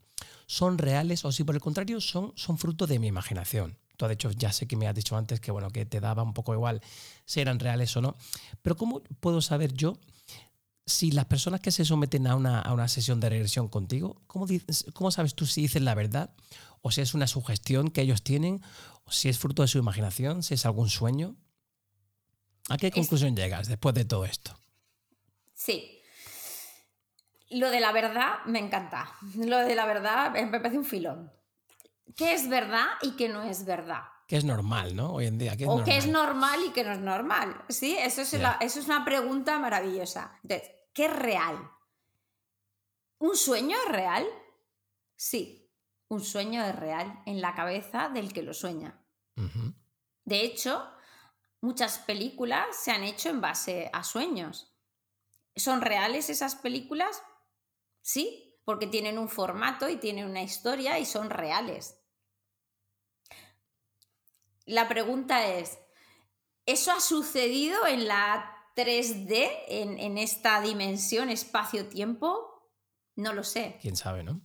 [SPEAKER 1] son reales o si por el contrario son, son fruto de mi imaginación? Tú, de hecho, ya sé que me has dicho antes que, bueno, que te daba un poco igual si eran reales o no. Pero ¿cómo puedo saber yo si las personas que se someten a una, sesión de regresión contigo, ¿cómo, ¿cómo, sabes tú si dicen la verdad? ¿O si es una sugestión que ellos tienen? ¿O si es fruto de su imaginación? ¿Si es algún sueño? ¿A qué conclusión llegas después de todo esto?
[SPEAKER 2] Sí. Lo de la verdad me encanta. Lo de la verdad me parece un filón qué es verdad y qué no es verdad.
[SPEAKER 1] Que es normal, ¿no? Hoy en día.
[SPEAKER 2] o qué es normal y qué no es normal. Sí, eso es, eso es una pregunta maravillosa. Entonces, ¿qué es real? ¿Un sueño es real? Sí, un sueño es real en la cabeza del que lo sueña. De hecho, muchas películas se han hecho en base a sueños. ¿Son reales esas películas? Sí, porque tienen un formato y tienen una historia y son reales. La pregunta es, ¿eso ha sucedido en la 3D, en, esta dimensión espacio-tiempo? No lo sé.
[SPEAKER 1] ¿Quién sabe, no?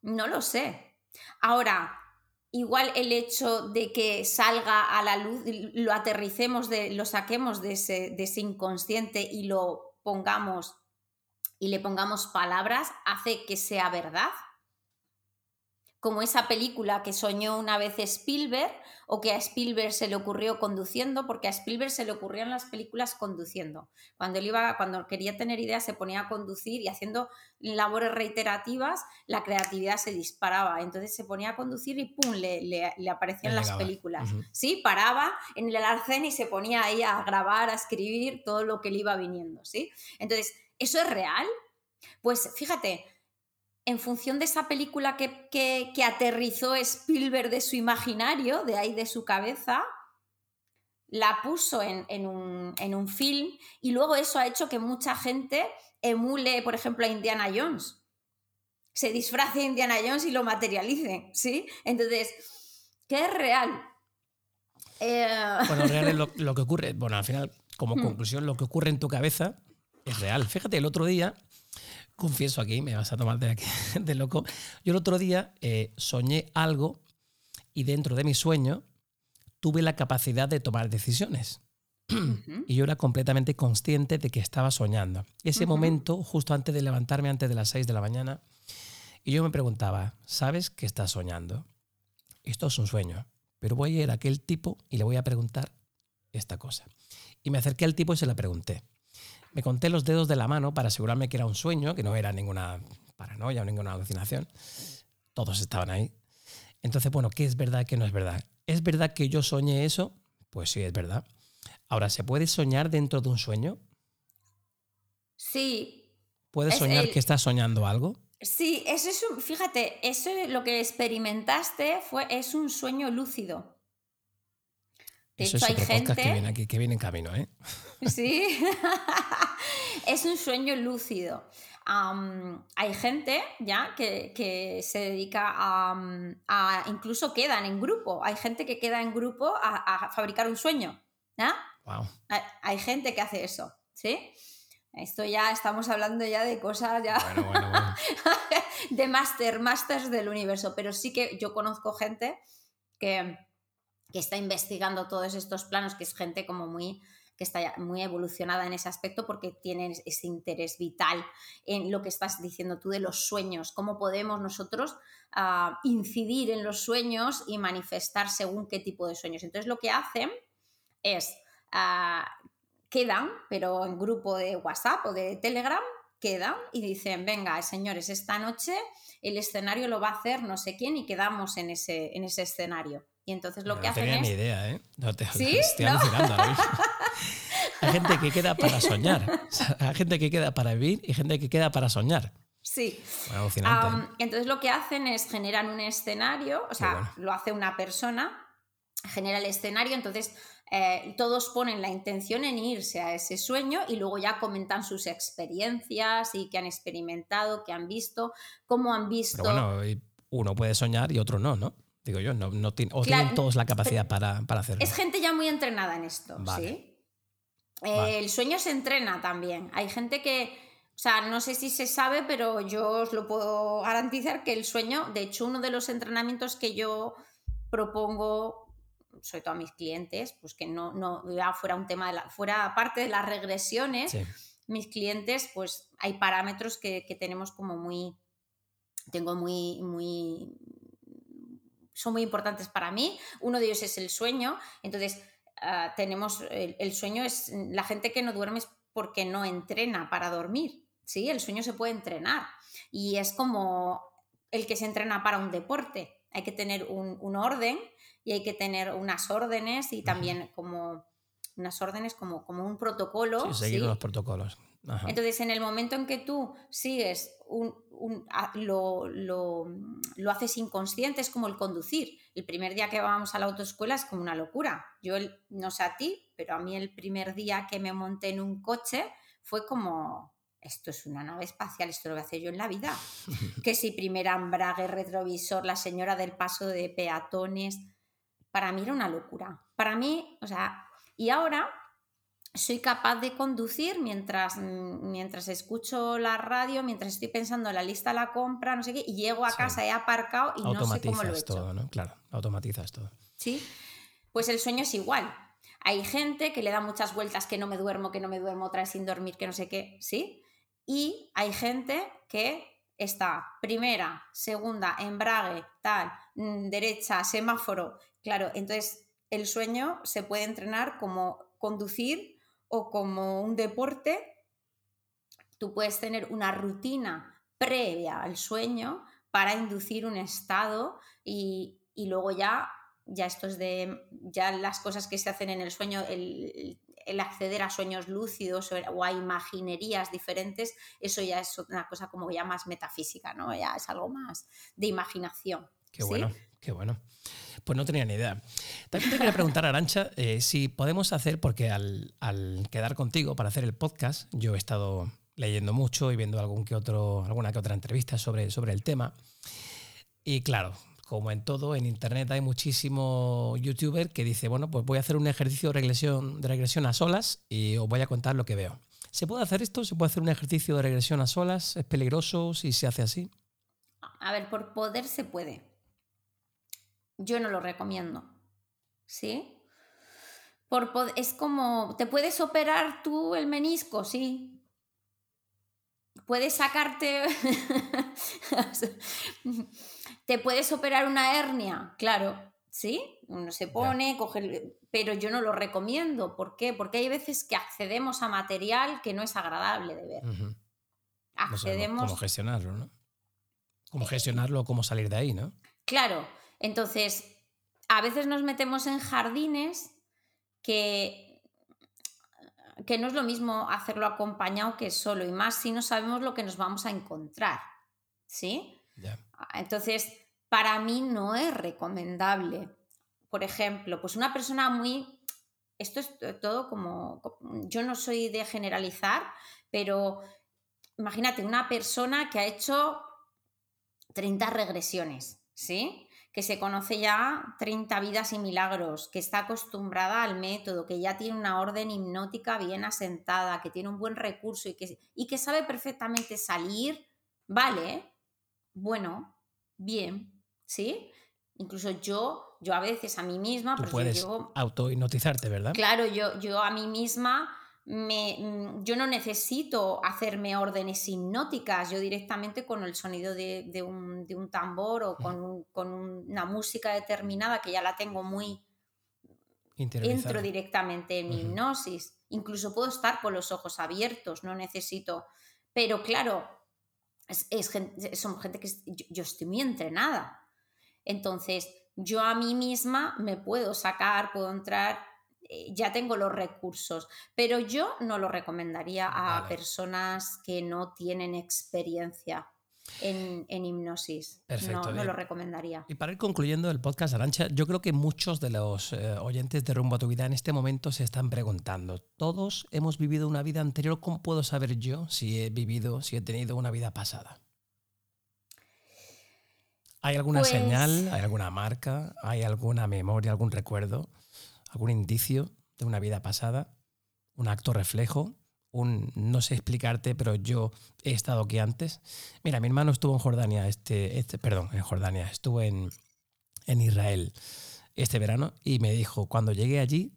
[SPEAKER 2] No lo sé. Ahora, igual el hecho de que salga a la luz, lo aterricemos, de, lo saquemos de ese, de ese inconsciente y lo pongamos y le pongamos palabras, hace que sea verdad como esa película que soñó una vez Spielberg o que a Spielberg se le ocurrió conduciendo, porque a Spielberg se le ocurrían las películas conduciendo. Cuando él iba, cuando quería tener ideas, se ponía a conducir y haciendo labores reiterativas, la creatividad se disparaba. Entonces se ponía a conducir y ¡pum! le, aparecían las películas. Sí, paraba en el arcén y se ponía ahí a grabar, a escribir todo lo que le iba viniendo. ¿sí? Entonces, ¿eso es real? Pues fíjate, en función de esa película que, aterrizó Spielberg de su imaginario, de ahí de su cabeza, la puso en, un, film y luego eso ha hecho que mucha gente emule, por ejemplo, a Indiana Jones. Se disfrace Indiana Jones y lo materialice, ¿sí? Entonces, ¿qué es real?
[SPEAKER 1] Eh, bueno, real es *laughs* lo, que ocurre, bueno, al final, como hmm. conclusión, lo que ocurre en tu cabeza es real. Fíjate, el otro día confieso aquí, me vas a tomar de, aquí, *laughs* de loco. Yo el otro día eh, soñé algo y dentro de mi sueño tuve la capacidad de tomar decisiones. *clears throat* Y yo era completamente consciente de que estaba soñando. Ese momento, justo antes de levantarme, antes de las 6 de la mañana, y yo me preguntaba, ¿sabes que estás soñando? Esto es un sueño, pero voy a ir a aquel tipo y le voy a preguntar esta cosa. Y me acerqué al tipo y se la pregunté. Me conté los dedos de la mano para asegurarme que era un sueño, que no era ninguna paranoia o ninguna alucinación. Todos estaban ahí. Entonces, bueno, ¿qué es verdad qué no es verdad? ¿Es verdad que yo soñé eso? Pues sí, es verdad. Ahora, ¿se puede soñar dentro de un sueño?
[SPEAKER 2] Sí.
[SPEAKER 1] ¿Puedes soñar que estás soñando algo?
[SPEAKER 2] Sí, eso es un, fíjate, eso lo que experimentaste fue, es un sueño lúcido.
[SPEAKER 1] Eso es hay gente que viene, aquí, que viene en camino, ¿eh? *laughs*
[SPEAKER 2] Sí, *laughs* es un sueño lúcido. hay gente ya que, se dedica a, incluso quedan en grupo. Hay gente que queda en grupo a, fabricar un sueño.
[SPEAKER 1] Wow.
[SPEAKER 2] Hay, gente que hace eso, ¿sí? Esto ya estamos hablando ya de cosas ya *laughs* de máster, masters del universo. Pero sí que yo conozco gente que que está investigando todos estos planos, que es gente como muy que está muy evolucionada en ese aspecto porque tienen ese interés vital en lo que estás diciendo tú de los sueños, cómo podemos nosotros ah, incidir en los sueños y manifestar según qué tipo de sueños. Entonces lo que hacen es, uh, quedan, pero en grupo de WhatsApp o de Telegram, quedan y dicen, venga, señores, esta noche el escenario lo va a hacer no sé quién y quedamos en ese, en ese escenario. Y entonces lo
[SPEAKER 1] No
[SPEAKER 2] que hacen
[SPEAKER 1] tenía
[SPEAKER 2] es...
[SPEAKER 1] ni idea, ¿eh? No te,
[SPEAKER 2] ¿Sí? *laughs*
[SPEAKER 1] Estoy
[SPEAKER 2] ¿No?
[SPEAKER 1] alucinando ahora mismo. *laughs* Hay gente que queda para soñar. Hay gente que queda para vivir y gente que queda para soñar.
[SPEAKER 2] Sí.
[SPEAKER 1] Bueno. ¿eh?
[SPEAKER 2] Entonces lo que hacen es generan un escenario, o sea,
[SPEAKER 1] bueno.
[SPEAKER 2] lo hace una persona, genera el escenario, entonces eh, todos ponen la intención en irse a ese sueño y luego ya comentan sus experiencias y qué han experimentado, qué han visto, cómo han visto.
[SPEAKER 1] Pero bueno, uno puede soñar y otro no, ¿no? Digo yo, no, no tiene- o
[SPEAKER 2] Claro,
[SPEAKER 1] tienen todos la capacidad para, para hacerlo.
[SPEAKER 2] Es gente ya muy entrenada en esto,
[SPEAKER 1] Vale.
[SPEAKER 2] ¿sí? Eh. El sueño se entrena también. Hay gente que, o sea, no sé si se sabe, pero yo os lo puedo garantizar que el sueño, de hecho, uno de los entrenamientos que yo propongo, sobre todo a mis clientes, pues que no, no ya fuera un tema de la, fuera parte de las regresiones,
[SPEAKER 1] Sí.
[SPEAKER 2] mis clientes, pues hay parámetros que, que tenemos como muy, tengo muy, muy, son muy importantes para mí. Uno de ellos es el sueño. Entonces, ah, tenemos, el, el sueño es, la gente que no duerme es porque no entrena para dormir. Sí, el sueño se puede entrenar. Y es como el que se entrena para un deporte. Hay que tener un, un orden y hay que tener unas órdenes y también como unas órdenes como, como un protocolo.
[SPEAKER 1] Sí, seguir
[SPEAKER 2] ¿sí?
[SPEAKER 1] unos protocolos. Ajá.
[SPEAKER 2] Entonces, en el momento en que tú sigues, un, un- a- lo, lo- lo haces inconsciente, es como el conducir. El primer día que vamos a la autoescuela es como una locura. Yo, el- no sé a ti, pero a mí el primer día que me monté en un coche fue como, esto es una nave espacial, esto lo voy a hacer yo en la vida. *laughs* que si primer embrague, retrovisor, la señora del paso de peatones, para mí era una locura. Para mí, o sea, y ahora soy capaz de conducir mientras, mm, mientras escucho la radio, mientras estoy pensando en la lista de la compra, no sé qué, y llego a
[SPEAKER 1] Sí.
[SPEAKER 2] casa, he aparcado y no sé cómo lo he
[SPEAKER 1] automatizas
[SPEAKER 2] hecho.
[SPEAKER 1] todo, ¿no? Claro, automatizas todo.
[SPEAKER 2] ¿Sí? Pues el sueño es igual. Hay gente que le da muchas vueltas, que no me duermo, que no me duermo, otra vez sin dormir, que no sé qué, ¿sí? Y hay gente que está primera, segunda, embrague, tal, mm, derecha, semáforo. Claro, entonces el sueño se puede entrenar como conducir o como un deporte. Tú puedes tener una rutina previa al sueño para inducir un estado y, y luego ya, ya esto es de ya las cosas que se hacen en el sueño, el, el acceder a sueños lúcidos o, a imaginerías diferentes, eso ya es una cosa como ya más metafísica, ¿no? Ya es algo más de imaginación.
[SPEAKER 1] Qué
[SPEAKER 2] ¿sí?
[SPEAKER 1] bueno, qué bueno. Pues no tenía ni idea. También te quería preguntar, Arancha, eh, si podemos hacer, porque al, al quedar contigo para hacer el podcast, yo he estado leyendo mucho y viendo algún que otro, alguna que otra entrevista sobre, sobre el tema. Y claro, como en todo, en internet hay muchísimo youtuber que dice, bueno, pues voy a hacer un ejercicio de regresión, de regresión a solas y os voy a contar lo que veo. ¿Se puede hacer esto? ¿Se puede hacer un ejercicio de regresión a solas? ¿Es peligroso si se hace así?
[SPEAKER 2] A ver, por poder se puede. Yo no lo recomiendo. ¿Sí? Por es como, ¿te puedes operar tú el menisco? Sí. Puedes sacarte... *laughs* ¿Te puedes operar una hernia? Claro, ¿sí? Uno se pone, coge... Pero yo no lo recomiendo. ¿Por qué? Porque hay veces que accedemos a material que no es agradable de ver.
[SPEAKER 1] Ujú. No
[SPEAKER 2] Accedemos...
[SPEAKER 1] cómo gestionarlo, ¿no? Cómo gestionarlo o cómo salir de ahí, ¿no?
[SPEAKER 2] Claro, entonces a veces nos metemos en jardines que, que no es lo mismo hacerlo acompañado que solo, y más si no sabemos lo que nos vamos a encontrar. ¿Sí? Entonces, para mí no es recomendable. Por ejemplo, pues una persona muy... Esto es todo como... Yo no soy de generalizar, pero imagínate una persona que ha hecho 30 regresiones, ¿sí? Que se conoce ya 30 vidas y milagros, que está acostumbrada al método, que ya tiene una orden hipnótica bien asentada, que tiene un buen recurso y que, y que sabe perfectamente salir, vale, bueno, bien, ¿sí? Incluso yo, yo a veces a mí misma,
[SPEAKER 1] Tú puedes
[SPEAKER 2] yo llevo-
[SPEAKER 1] autohipnotizarte, ¿verdad?
[SPEAKER 2] Claro, yo, yo a mí misma me, mm, yo no necesito hacerme órdenes hipnóticas, yo directamente con el sonido de, de un, de un tambor o con, un- con una música determinada que ya la tengo muy, entro directamente en mi hipnosis. Incluso puedo estar con los ojos abiertos, no necesito. Pero claro, es, es son gente que es- yo, yo estoy muy entrenada. Entonces, yo a mí misma me puedo sacar, puedo entrar, ya tengo los recursos, pero yo no lo recomendaría a personas que no tienen experiencia en, hipnosis. Perfecto. No, lo recomendaría.
[SPEAKER 1] Y para ir concluyendo el podcast, Arancha, yo creo que muchos de los eh, oyentes de Rumbo a tu Vida en este momento se están preguntando, todos hemos vivido una vida anterior, ¿cómo puedo saber yo si he vivido, si he tenido una vida pasada? ¿Hay alguna pues señal, hay alguna marca, hay alguna memoria, algún recuerdo, algún indicio de una vida pasada? ¿Un acto reflejo? un no sé explicarte, pero yo he estado aquí antes. Mira, mi hermano estuvo en Jordania, este, este perdón, en Jordania, estuvo en, en Israel este verano y me dijo, cuando llegué allí,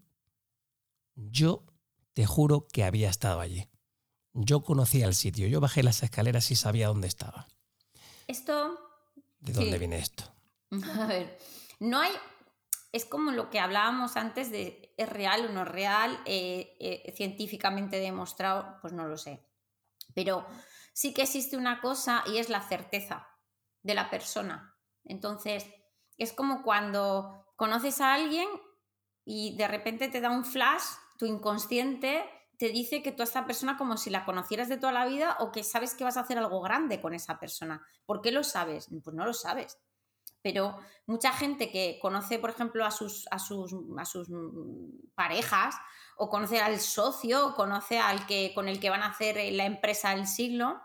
[SPEAKER 1] yo te juro que había estado allí. Yo conocía el sitio, yo bajé las escaleras y sabía dónde estaba.
[SPEAKER 2] Esto...
[SPEAKER 1] ¿De dónde viene esto? *laughs*
[SPEAKER 2] A ver, no hay... Es como lo que hablábamos antes de ¿Es real o no es real? Eh, eh, científicamente demostrado, pues no lo sé. Pero sí que existe una cosa y es la certeza de la persona. Entonces, es como cuando conoces a alguien y de repente te da un flash, tu inconsciente te dice que tú a esta persona como si la conocieras de toda la vida o que sabes que vas a hacer algo grande con esa persona. ¿Por qué lo sabes? Pues no lo sabes pero mucha gente que conoce, por ejemplo, a sus, a sus, a sus parejas, o conoce al socio, o conoce al que, con el que van a hacer la empresa del siglo,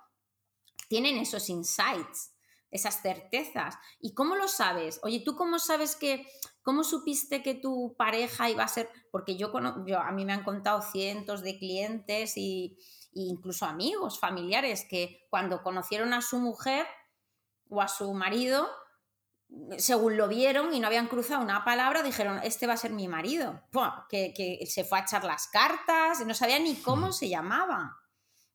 [SPEAKER 2] tienen esos insights, esas certezas. ¿Y cómo lo sabes? Oye, ¿tú cómo sabes que, cómo supiste que tu pareja iba a ser? Porque yo, yo a mí me han contado cientos de clientes y, e incluso amigos, familiares, que cuando conocieron a su mujer o a su marido, según lo vieron y no habían cruzado una palabra, dijeron, este va a ser mi marido. que, se fue a echar las cartas, no sabía ni cómo se llamaba.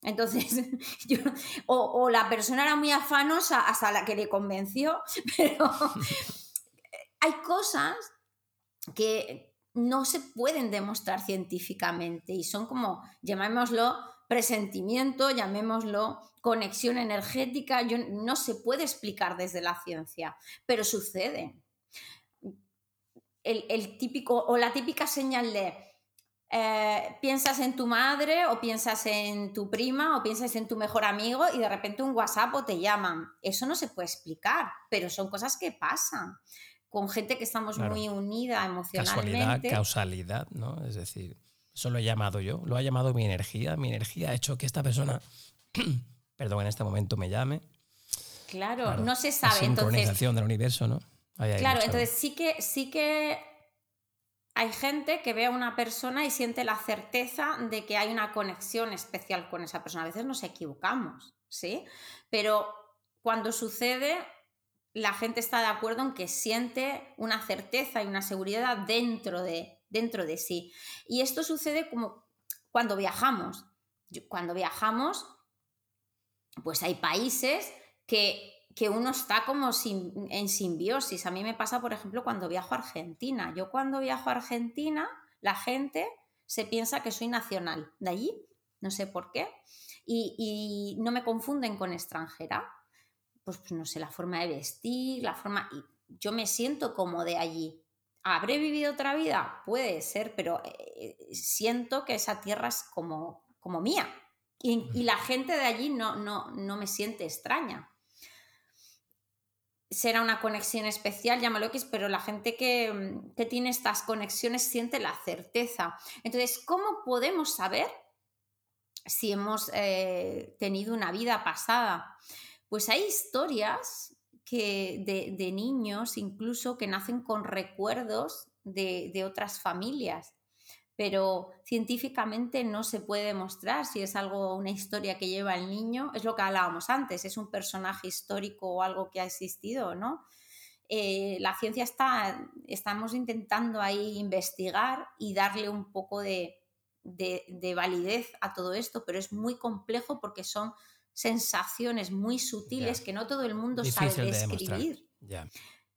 [SPEAKER 2] Entonces, *laughs* o, la persona era muy afanosa hasta la que le convenció, *laughs* pero *laughs* hay cosas que no se pueden demostrar científicamente y son como, llamémoslo, presentimiento, llamémoslo conexión energética, yo, no se puede explicar desde la ciencia, pero sucede. El, típico o la típica señal de eh, piensas en tu madre o piensas en tu prima o piensas en tu mejor amigo y de repente un WhatsApp o te llaman. Eso no se puede explicar, pero son cosas que pasan con gente que estamos muy unida emocionalmente.
[SPEAKER 1] Casualidad, causalidad, ¿no? Es decir, eso lo he llamado yo, lo ha llamado mi energía. Mi energía ha hecho que esta persona, *clears throat* perdón, en este momento me llame.
[SPEAKER 2] Claro, no se sabe. La
[SPEAKER 1] sincronización del universo, ¿no?
[SPEAKER 2] claro, entonces sí que, sí que hay gente que ve a una persona y siente la certeza de que hay una conexión especial con esa persona. A veces nos equivocamos, ¿sí? Pero cuando sucede, la gente está de acuerdo en que siente una certeza y una seguridad dentro de, dentro de sí. Y esto sucede como cuando viajamos. Cuando viajamos, pues hay países que, que uno está como en simbiosis. A mí me pasa, por ejemplo, cuando viajo a Argentina. Yo cuando viajo a Argentina, la gente se piensa que soy nacional de allí, no sé por qué, y, no me confunden con extranjera. Pues, pues, no sé, la forma de vestir, la forma... Y yo me siento como de allí. ¿Habré vivido otra vida? Puede ser, pero eh, siento que esa tierra es como, como mía. Y, la gente de allí no, no, no me siente extraña. Será una conexión especial, llámalo X, pero la gente que, que tiene estas conexiones siente la certeza. Entonces, ¿cómo podemos saber si hemos eh, tenido una vida pasada? Pues hay historias que de, niños incluso que nacen con recuerdos de, otras familias, pero científicamente no se puede demostrar si es algo, una historia que lleva el niño, es lo que hablábamos antes, es un personaje histórico o algo que ha existido, ¿no? Eh, la ciencia está, estamos intentando ahí investigar y darle un poco de, de validez a todo esto, pero es muy complejo porque son sensaciones muy sutiles que no todo el mundo sabe describir.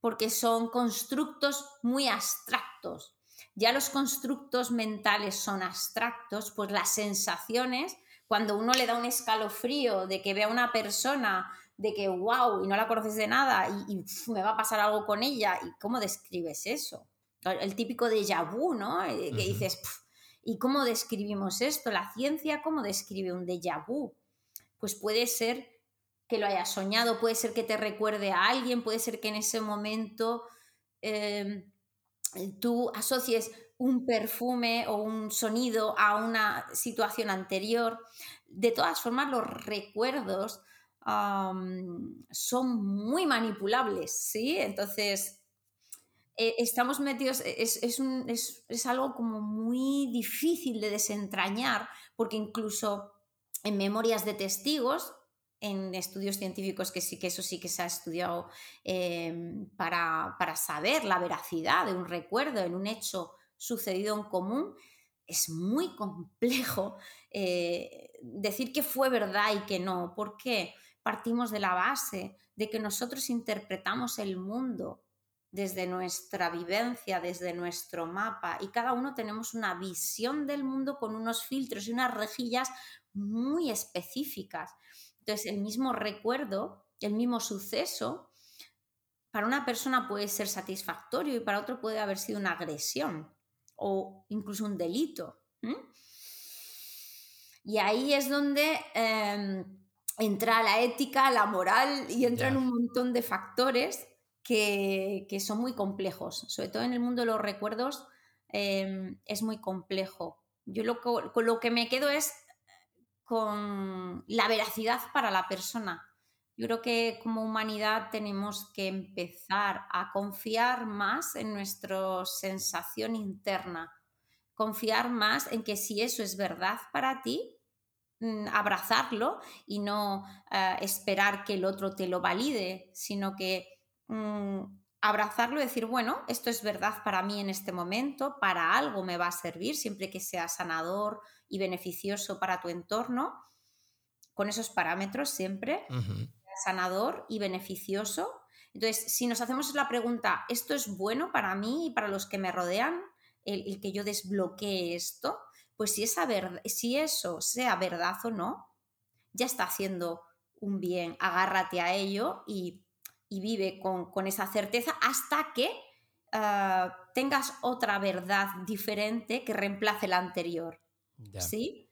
[SPEAKER 2] Porque son constructos muy abstractos. Ya los constructos mentales son abstractos, pues las sensaciones, cuando uno le da un escalofrío de que ve a una persona de que wow, y no la conoces de nada y, me va a pasar algo con ella. ¿Y cómo describes eso? El típico déjà vu, ¿no? Eh, que dices, ¿y cómo describimos esto? La ciencia, ¿cómo describe un déjà vu? Pues puede ser que lo hayas soñado, puede ser que te recuerde a alguien, puede ser que en ese momento em, tú asocies un perfume o un sonido a una situación anterior. De todas formas, los recuerdos son muy manipulables, ¿sí? Entonces, eh, estamos metidos, es, es, algo como muy difícil de desentrañar, porque incluso en memorias de testigos, en estudios científicos que sí que eso sí que se ha estudiado em, para, para, saber la veracidad de un recuerdo en un hecho sucedido en común, es muy complejo eh, decir que fue verdad y que no. ¿Por qué? Partimos de la base de que nosotros interpretamos el mundo desde nuestra vivencia, desde nuestro mapa, y cada uno tenemos una visión del mundo con unos filtros y unas rejillas muy específicas. Entonces, el mismo recuerdo, el mismo suceso, para una persona puede ser satisfactorio y para otro puede haber sido una agresión o incluso un delito. Y ahí es donde em, entra la ética, la moral y entran un montón de factores que, son muy complejos. Sobre todo en el mundo de los recuerdos em, es muy complejo. Yo lo, con lo que me quedo es con la veracidad para la persona. Yo creo que como humanidad tenemos que empezar a confiar más en nuestra sensación interna, confiar más en que si eso es verdad para ti, mm, abrazarlo y no eh, esperar que el otro te lo valide, sino que mm, abrazarlo y decir, bueno, esto es verdad para mí en este momento, para algo me va a servir, siempre que sea sanador y beneficioso para tu entorno, con esos parámetros siempre, sanador y beneficioso. Entonces, si nos hacemos la pregunta, ¿esto es bueno para mí y para los que me rodean? El, que yo desbloquee esto, pues si, esa si eso sea verdad o no, ya está haciendo un bien, agárrate a ello y y vive con, esa certeza hasta que ah, tengas otra verdad diferente que reemplace la anterior. ¿Sí?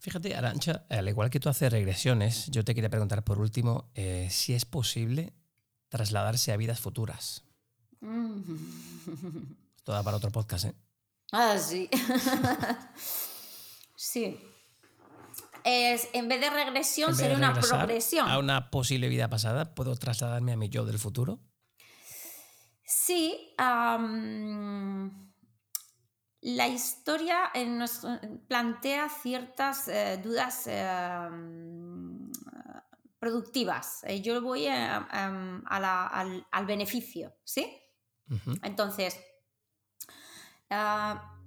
[SPEAKER 1] Fíjate, Arancha, al igual que tú haces regresiones, yo te quería preguntar por último eh, si es posible trasladarse a vidas futuras. Mm. *laughs* Toda para otro podcast, ¿eh?
[SPEAKER 2] Ah, sí. *laughs* sí es, en vez de regresión, sería una progresión.
[SPEAKER 1] A una posible vida pasada, ¿puedo trasladarme a mi yo del futuro?
[SPEAKER 2] Sí. la historia plantea ciertas eh, dudas em, productivas. Eh, yo voy em, al, beneficio, ¿sí? Entonces, ah,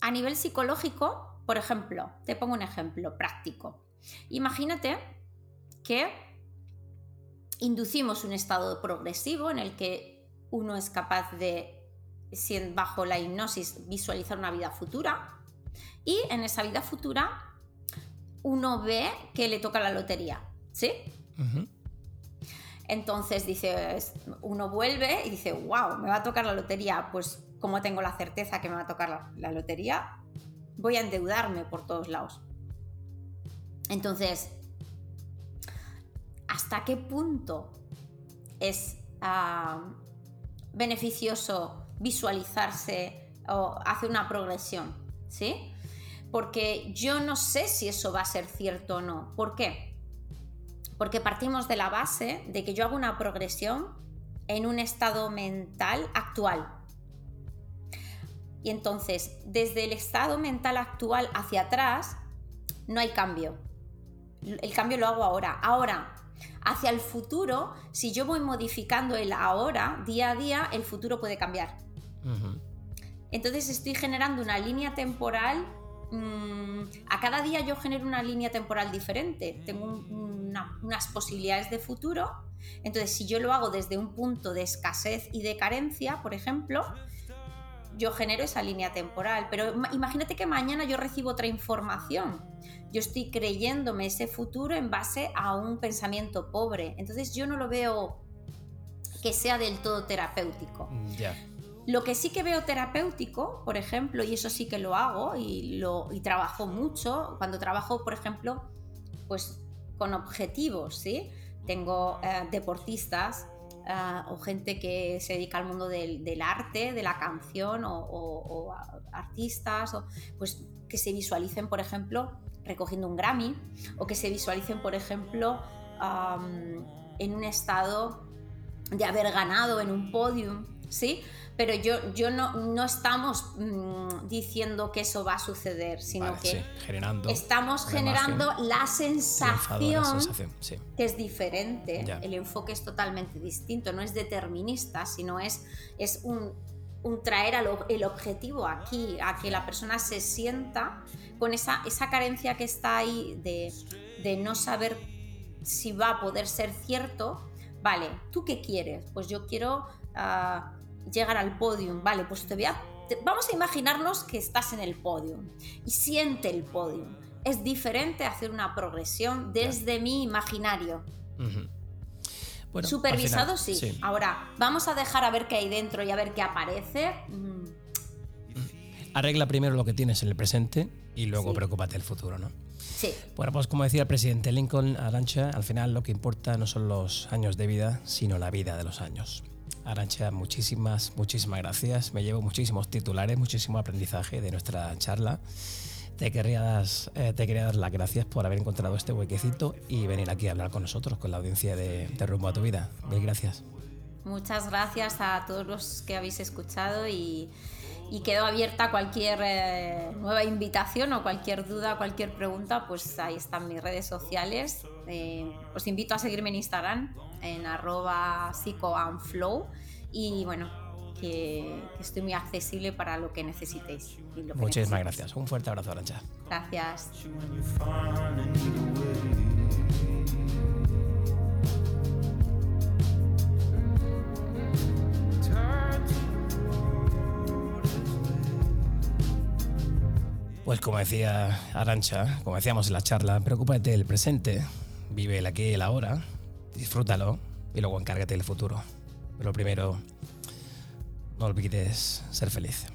[SPEAKER 2] a nivel psicológico, por ejemplo, te pongo un ejemplo práctico. Imagínate que inducimos un estado progresivo en el que uno es capaz de, bajo la hipnosis, visualizar una vida futura y en esa vida futura uno ve que le toca la lotería, ¿sí? Entonces dice, uno vuelve y dice, wow, me va a tocar la lotería. Pues, como tengo la certeza que me va a tocar la lotería? Voy a endeudarme por todos lados. Entonces, ¿hasta qué punto es ah, beneficioso visualizarse o hacer una progresión? ¿Sí? Porque yo no sé si eso va a ser cierto o no. ¿Por qué? Porque partimos de la base de que yo hago una progresión en un estado mental actual. Y entonces, desde el estado mental actual hacia atrás, no hay cambio. El cambio lo hago ahora. Ahora, hacia el futuro, si yo voy modificando el ahora, día a día, el futuro puede cambiar. Entonces estoy generando una línea temporal. Mm, a cada día yo genero una línea temporal diferente. Tengo unas posibilidades de futuro. Entonces, si yo lo hago desde un punto de escasez y de carencia, por ejemplo, yo genero esa línea temporal. Pero imagínate que mañana yo recibo otra información. Yo estoy creyéndome ese futuro en base a un pensamiento pobre. Entonces yo no lo veo que sea del todo terapéutico.
[SPEAKER 1] Mm.
[SPEAKER 2] Lo que sí que veo terapéutico, por ejemplo, y eso sí que lo hago y, lo, y trabajo mucho, cuando trabajo, por ejemplo, pues con objetivos, ¿sí? Tengo eh, deportistas eh, o gente que se dedica al mundo del, arte, de la canción o, artistas, o, pues que se visualicen, por ejemplo, recogiendo un Grammy o que se visualicen, por ejemplo, en un estado de haber ganado en un podium, ¿sí? Pero yo, yo no, no estamos mm, diciendo que eso va a suceder, sino que estamos generando la sensación, que es diferente. El enfoque es totalmente distinto, no es determinista, sino es, es un, un traer el objetivo aquí, a que la persona se sienta con esa, esa carencia que está ahí de, de no saber si va a poder ser cierto Vale, ¿tú qué quieres? Pues yo quiero ah, llegar al podium. Vale, pues te voy a, vamos a imaginarnos que estás en el podium y siente el podium. Es diferente hacer una progresión desde mi imaginario. Supervisado sí. Ahora, vamos a dejar a ver qué hay dentro y a ver qué aparece. Mm.
[SPEAKER 1] Arregla primero lo que tienes en el presente y luego preocúpate del futuro, ¿no?
[SPEAKER 2] Sí.
[SPEAKER 1] Bueno, pues como decía el presidente Lincoln, Arancha, al final lo que importa no son los años de vida, sino la vida de los años. Arancha, muchísimas, muchísimas gracias. Me llevo muchísimos titulares, muchísimo aprendizaje de nuestra charla. Te quería, eh, te quería dar las gracias por haber encontrado este huequecito y venir aquí a hablar con nosotros, con la audiencia de, de Rumbo a tu Vida. Mil gracias.
[SPEAKER 2] Muchas gracias a todos los que habéis escuchado y y quedo abierta cualquier eh, nueva invitación o cualquier duda, cualquier pregunta, pues ahí están mis redes sociales. Eh, os invito a seguirme en Instagram, en arroba psicoanflow y bueno, que, estoy muy accesible para lo que necesitéis.
[SPEAKER 1] Muchísimas gracias. Un fuerte abrazo, Arancha.
[SPEAKER 2] Gracias.
[SPEAKER 1] Pues como decía Arancha, como decíamos en la charla, preocúpate del presente, vive el aquí y el ahora, disfrútalo y luego encárgate del futuro. Pero primero, no olvides ser feliz.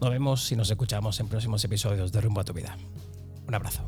[SPEAKER 1] Nos vemos y nos escuchamos en próximos episodios de Rumbo a tu vida. Un abrazo.